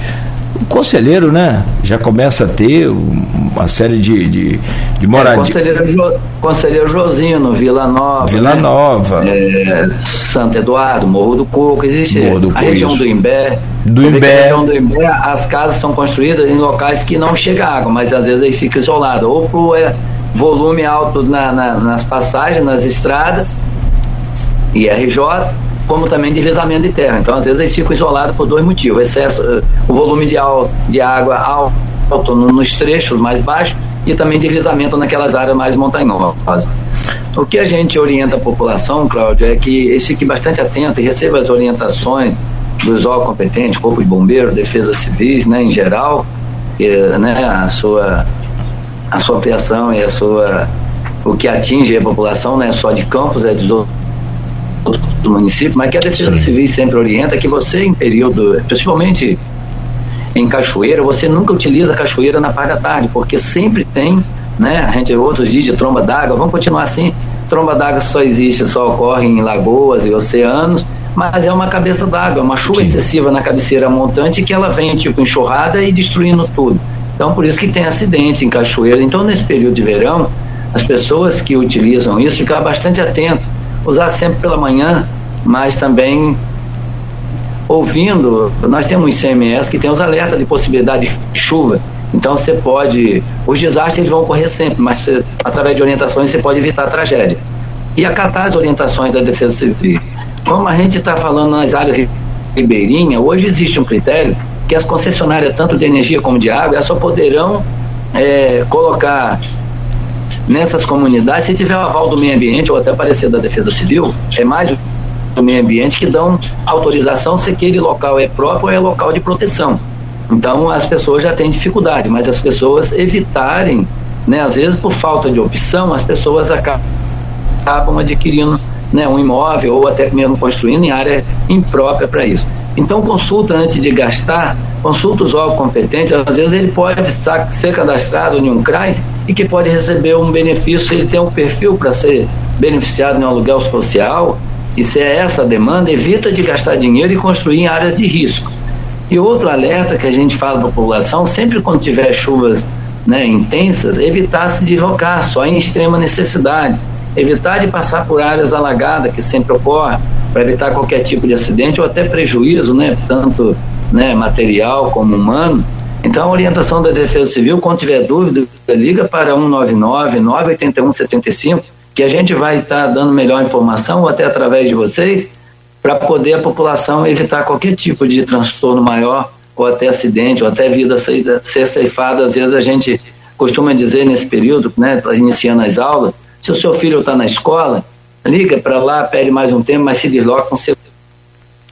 o conselheiro, né? Já começa a ter uma série de, de, de moradia. É, conselheiro, jo, conselheiro Josino, Vila Nova. Vila né? Nova. É, Santo Eduardo, Morro do Coco, existe Morro do a região do Imbé. Do Imbé. região do Imbé, as casas são construídas em locais que não chega água, mas às vezes aí fica isolado. Ou por é, volume alto na, na, nas passagens, nas estradas, IRJ, como também deslizamento de terra. Então, às vezes, eles ficam isolados por dois motivos: excesso, eh, o volume de, de água alto nos trechos mais baixos e também deslizamento naquelas áreas mais montanhosas. O que a gente orienta a população, Cláudio, é que eles fiquem bastante atentos e receba as orientações dos órgãos competentes, Corpo de Bombeiro, Defesa Civis, né, em geral, e, né, a sua a sua ampliação e a sua o que atinge a população não é só de campos, é de do município, mas que a Defesa Sim. Civil sempre orienta que você, em período, principalmente em cachoeira, você nunca utiliza a cachoeira na parte da tarde, porque sempre tem, né? A gente outros dias de tromba d'água, vamos continuar assim. Tromba d'água só existe, só ocorre em lagoas e oceanos, mas é uma cabeça d'água, uma chuva Sim. excessiva na cabeceira montante que ela vem tipo enxurrada e destruindo tudo. Então por isso que tem acidente em cachoeira. Então nesse período de verão, as pessoas que utilizam isso ficam bastante atentas usar sempre pela manhã, mas também ouvindo. Nós temos CMS que tem os alertas de possibilidade de chuva. Então você pode. Os desastres vão ocorrer sempre, mas através de orientações você pode evitar a tragédia. E acatar as orientações da Defesa Civil. Como a gente está falando nas áreas ribeirinhas, hoje existe um critério que as concessionárias, tanto de energia como de água, só poderão é, colocar nessas comunidades, se tiver o aval do meio ambiente ou até parecer da Defesa Civil, é mais do meio ambiente que dão autorização se aquele local é próprio ou é local de proteção. Então as pessoas já têm dificuldade, mas as pessoas evitarem, né, às vezes por falta de opção, as pessoas acabam adquirindo né, um imóvel ou até mesmo construindo em área imprópria para isso. Então consulta antes de gastar, consulta os órgãos competentes, às vezes ele pode ser cadastrado em um CRAS e que pode receber um benefício se ele tem um perfil para ser beneficiado em um aluguel social. E se é essa a demanda, evita de gastar dinheiro e construir em áreas de risco. E outro alerta que a gente fala para a população, sempre quando tiver chuvas né, intensas, evitar se deslocar só em extrema necessidade. Evitar de passar por áreas alagadas, que sempre ocorre, para evitar qualquer tipo de acidente ou até prejuízo, né, tanto né, material como humano. Então, a orientação da Defesa Civil, quando tiver dúvida, liga para 199 981 75, que a gente vai estar tá dando melhor informação, ou até através de vocês, para poder a população evitar qualquer tipo de transtorno maior, ou até acidente, ou até vida ser, ser ceifada. Às vezes a gente costuma dizer nesse período, né, iniciando as aulas, se o seu filho está na escola, liga para lá, pede mais um tempo, mas se desloca com segurança,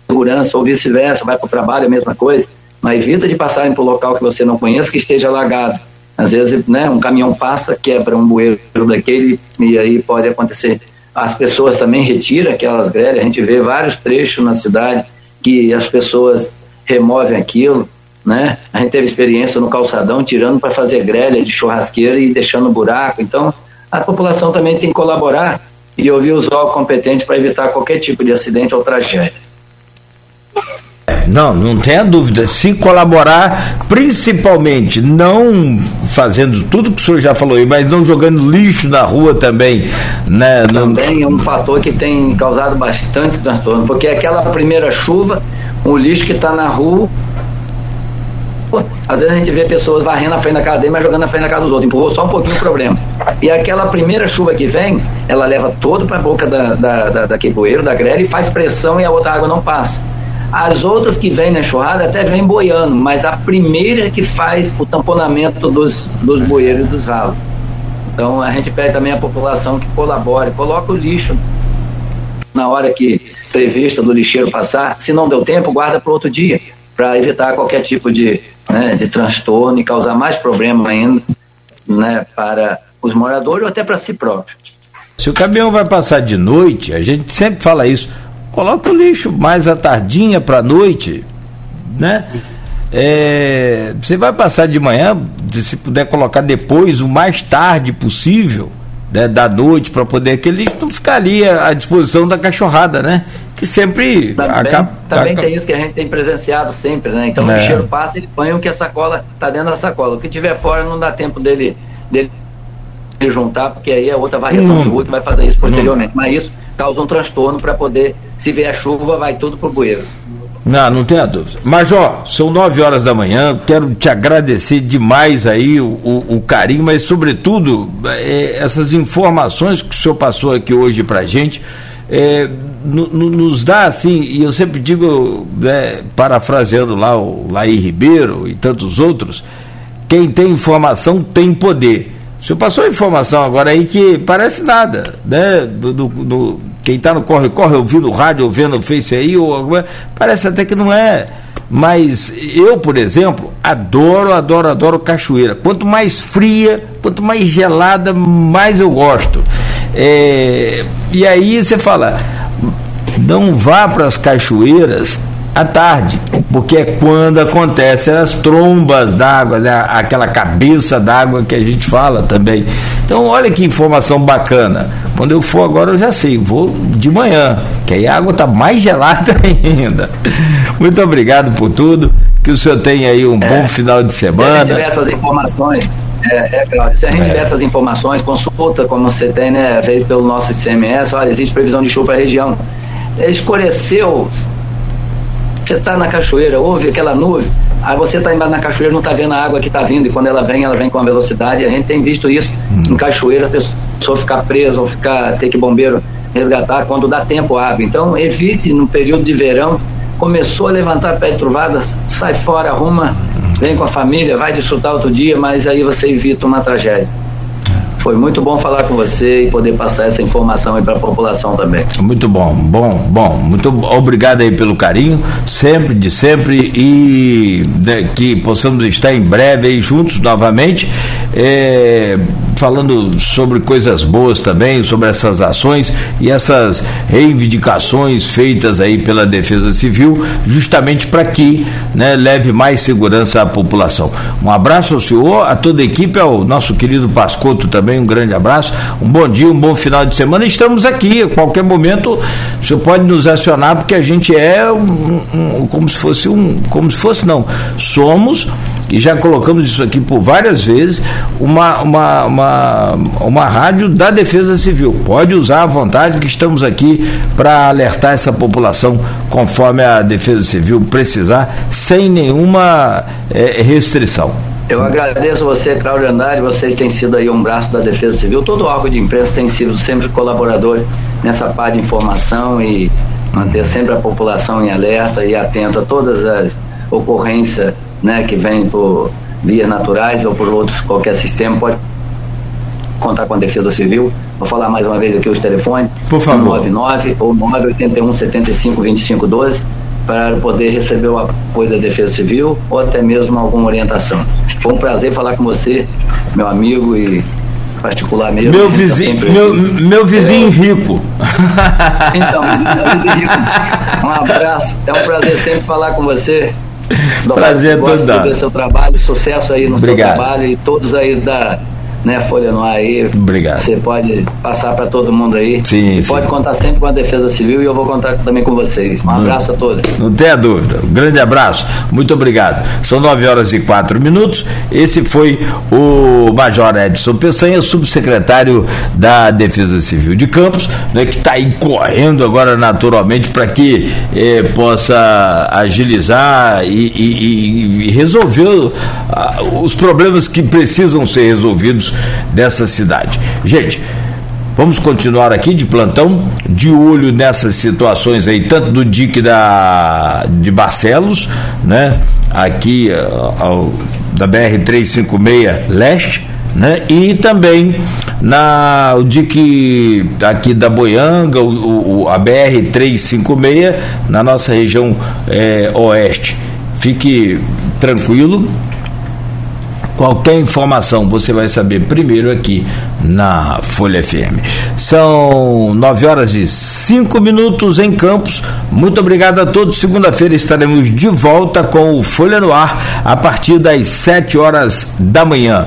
ou vice-versa, vai para o trabalho, a mesma coisa mas evita de passarem por um local que você não conhece que esteja alagado. Às vezes, né, um caminhão passa, quebra um bueiro daquele e aí pode acontecer. As pessoas também retiram aquelas grelhas, a gente vê vários trechos na cidade que as pessoas removem aquilo, né? A gente teve experiência no calçadão tirando para fazer grelha de churrasqueira e deixando buraco. Então, a população também tem que colaborar e ouvir os órgãos competentes para evitar qualquer tipo de acidente ou tragédia. Não, não tenha dúvida. Se colaborar, principalmente não fazendo tudo que o senhor já falou aí, mas não jogando lixo na rua também. Né? Também é um fator que tem causado bastante transtorno, porque aquela primeira chuva, o lixo que está na rua. Às vezes a gente vê pessoas varrendo a frente da casa dele, mas jogando a frente da casa dos outros. Empurrou só um pouquinho o problema. E aquela primeira chuva que vem, ela leva todo para a boca da, da, da, daquele bueiro, da grelha, e faz pressão e a outra água não passa. As outras que vêm na enxurrada até vêm boiando, mas a primeira que faz o tamponamento dos, dos bueiros e dos ralos. Então a gente pede também à população que colabore, coloque o lixo na hora que prevista do lixeiro passar. Se não deu tempo, guarda para outro dia, para evitar qualquer tipo de, né, de transtorno e causar mais problema ainda né, para os moradores ou até para si próprio. Se o caminhão vai passar de noite, a gente sempre fala isso coloca o lixo mais à tardinha para a noite, né? É, você vai passar de manhã, se puder colocar depois, o mais tarde possível, né, da noite, para poder aquele lixo não ficar ali à, disposição da cachorrada, né? que sempre também, acaba, também acaba... tem isso que a gente tem presenciado sempre, né? Então é. o cheiro passa, ele põe o que a sacola está dentro da sacola. O que tiver fora não dá tempo dele, dele juntar, porque aí é outra variação hum. de rua que vai fazer isso posteriormente. Hum. Mas isso causa um transtorno para poder, se vier chuva, vai tudo pro bueiro. Não, não tenha dúvida. Mas, ó, são nove horas da manhã, quero te agradecer demais aí o, o, o carinho, mas, sobretudo, é, essas informações que o senhor passou aqui hoje pra gente, é, nos dá assim, e eu sempre digo, né, parafraseando lá o Laí Ribeiro e tantos outros, quem tem informação tem poder. O senhor passou informação agora aí que parece nada, né? Do, do, do quem está no corre-corre, ouvindo rádio, ouvindo o Face aí, ou, parece até que não é. Mas eu, por exemplo, adoro, adoro, adoro cachoeira. Quanto mais fria, quanto mais gelada, mais eu gosto. É, e aí você fala, não vá para as cachoeiras à tarde, porque é quando acontecem as trombas d'água, né? aquela cabeça d'água que a gente fala também. Então, olha que informação bacana. Quando eu for agora, eu já sei, vou de manhã, que aí a água está mais gelada ainda. Muito obrigado por tudo. Que o senhor tenha aí um é, bom final de semana. Se a gente tiver essas informações, é, é claro, se a gente é. tiver essas informações, consulta como você tem, né? Veio pelo nosso ICMS, olha, existe previsão de chuva para a região. Escureceu, você está na cachoeira, ouve aquela nuvem, aí você está embaixo na cachoeira não está vendo a água que está vindo, e quando ela vem, ela vem com a velocidade. A gente tem visto isso hum. em cachoeira, a pessoa ficar presa ou ficar, ter que bombeiro resgatar quando dá tempo a água. Então, evite no período de verão, começou a levantar pé de truvada, sai fora, arruma, vem com a família, vai desfrutar outro dia, mas aí você evita uma tragédia. Foi muito bom falar com você e poder passar essa informação aí para a população também. Muito bom, bom, bom. Muito obrigado aí pelo carinho, sempre, de sempre, e né, que possamos estar em breve aí juntos novamente. É, falando sobre coisas boas também, sobre essas ações e essas reivindicações feitas aí pela Defesa Civil, justamente para que né, leve mais segurança à população. Um abraço ao senhor, a toda a equipe, ao nosso querido Pascoto também, um grande abraço, um bom dia, um bom final de semana. Estamos aqui, a qualquer momento o senhor pode nos acionar, porque a gente é um, um, como se fosse um, como se fosse não, somos e já colocamos isso aqui por várias vezes, uma, uma, uma, uma rádio da Defesa Civil. Pode usar à vontade que estamos aqui para alertar essa população conforme a Defesa Civil precisar, sem nenhuma é, restrição. Eu agradeço você, Cláudio Andrade, vocês têm sido aí um braço da Defesa Civil, todo órgão de imprensa tem sido sempre colaborador nessa parte de informação e manter sempre a população em alerta e atento a todas as ocorrências né, que vem por vias naturais ou por outros, qualquer sistema, pode contar com a Defesa Civil. Vou falar mais uma vez aqui os telefones. Por favor. 99 ou 981 75 25 12 para poder receber o apoio da Defesa Civil ou até mesmo alguma orientação. Foi um prazer falar com você, meu amigo e particular mesmo. Meu vizinho, tá meu, meu vizinho é. rico. Então, meu vizinho rico. Um abraço, é um prazer sempre falar com você. Prazer todo dado. seu trabalho, sucesso aí no Obrigado. seu trabalho e todos aí da né, Folha no Ar aí. Obrigado. Você pode passar para todo mundo aí. Sim, sim. Pode contar sempre com a Defesa Civil e eu vou contar também com vocês. Um abraço a todos. Não tenha dúvida. Um grande abraço. Muito obrigado. São nove horas e quatro minutos. Esse foi o Major Edson Peçanha, subsecretário da Defesa Civil de Campos, né, que está aí correndo agora naturalmente para que eh, possa agilizar e, e, e resolver ah, os problemas que precisam ser resolvidos dessa cidade. Gente, Vamos continuar aqui de plantão, de olho nessas situações aí, tanto do DIC da, de Barcelos, né? Aqui ao, da BR 356 Leste, né? E também na o DIC aqui da Boianga, o, o, a BR 356 na nossa região é, oeste. Fique tranquilo, Qualquer informação você vai saber primeiro aqui na Folha FM. São nove horas e cinco minutos em Campos. Muito obrigado a todos. Segunda-feira estaremos de volta com o Folha no Ar a partir das sete horas da manhã.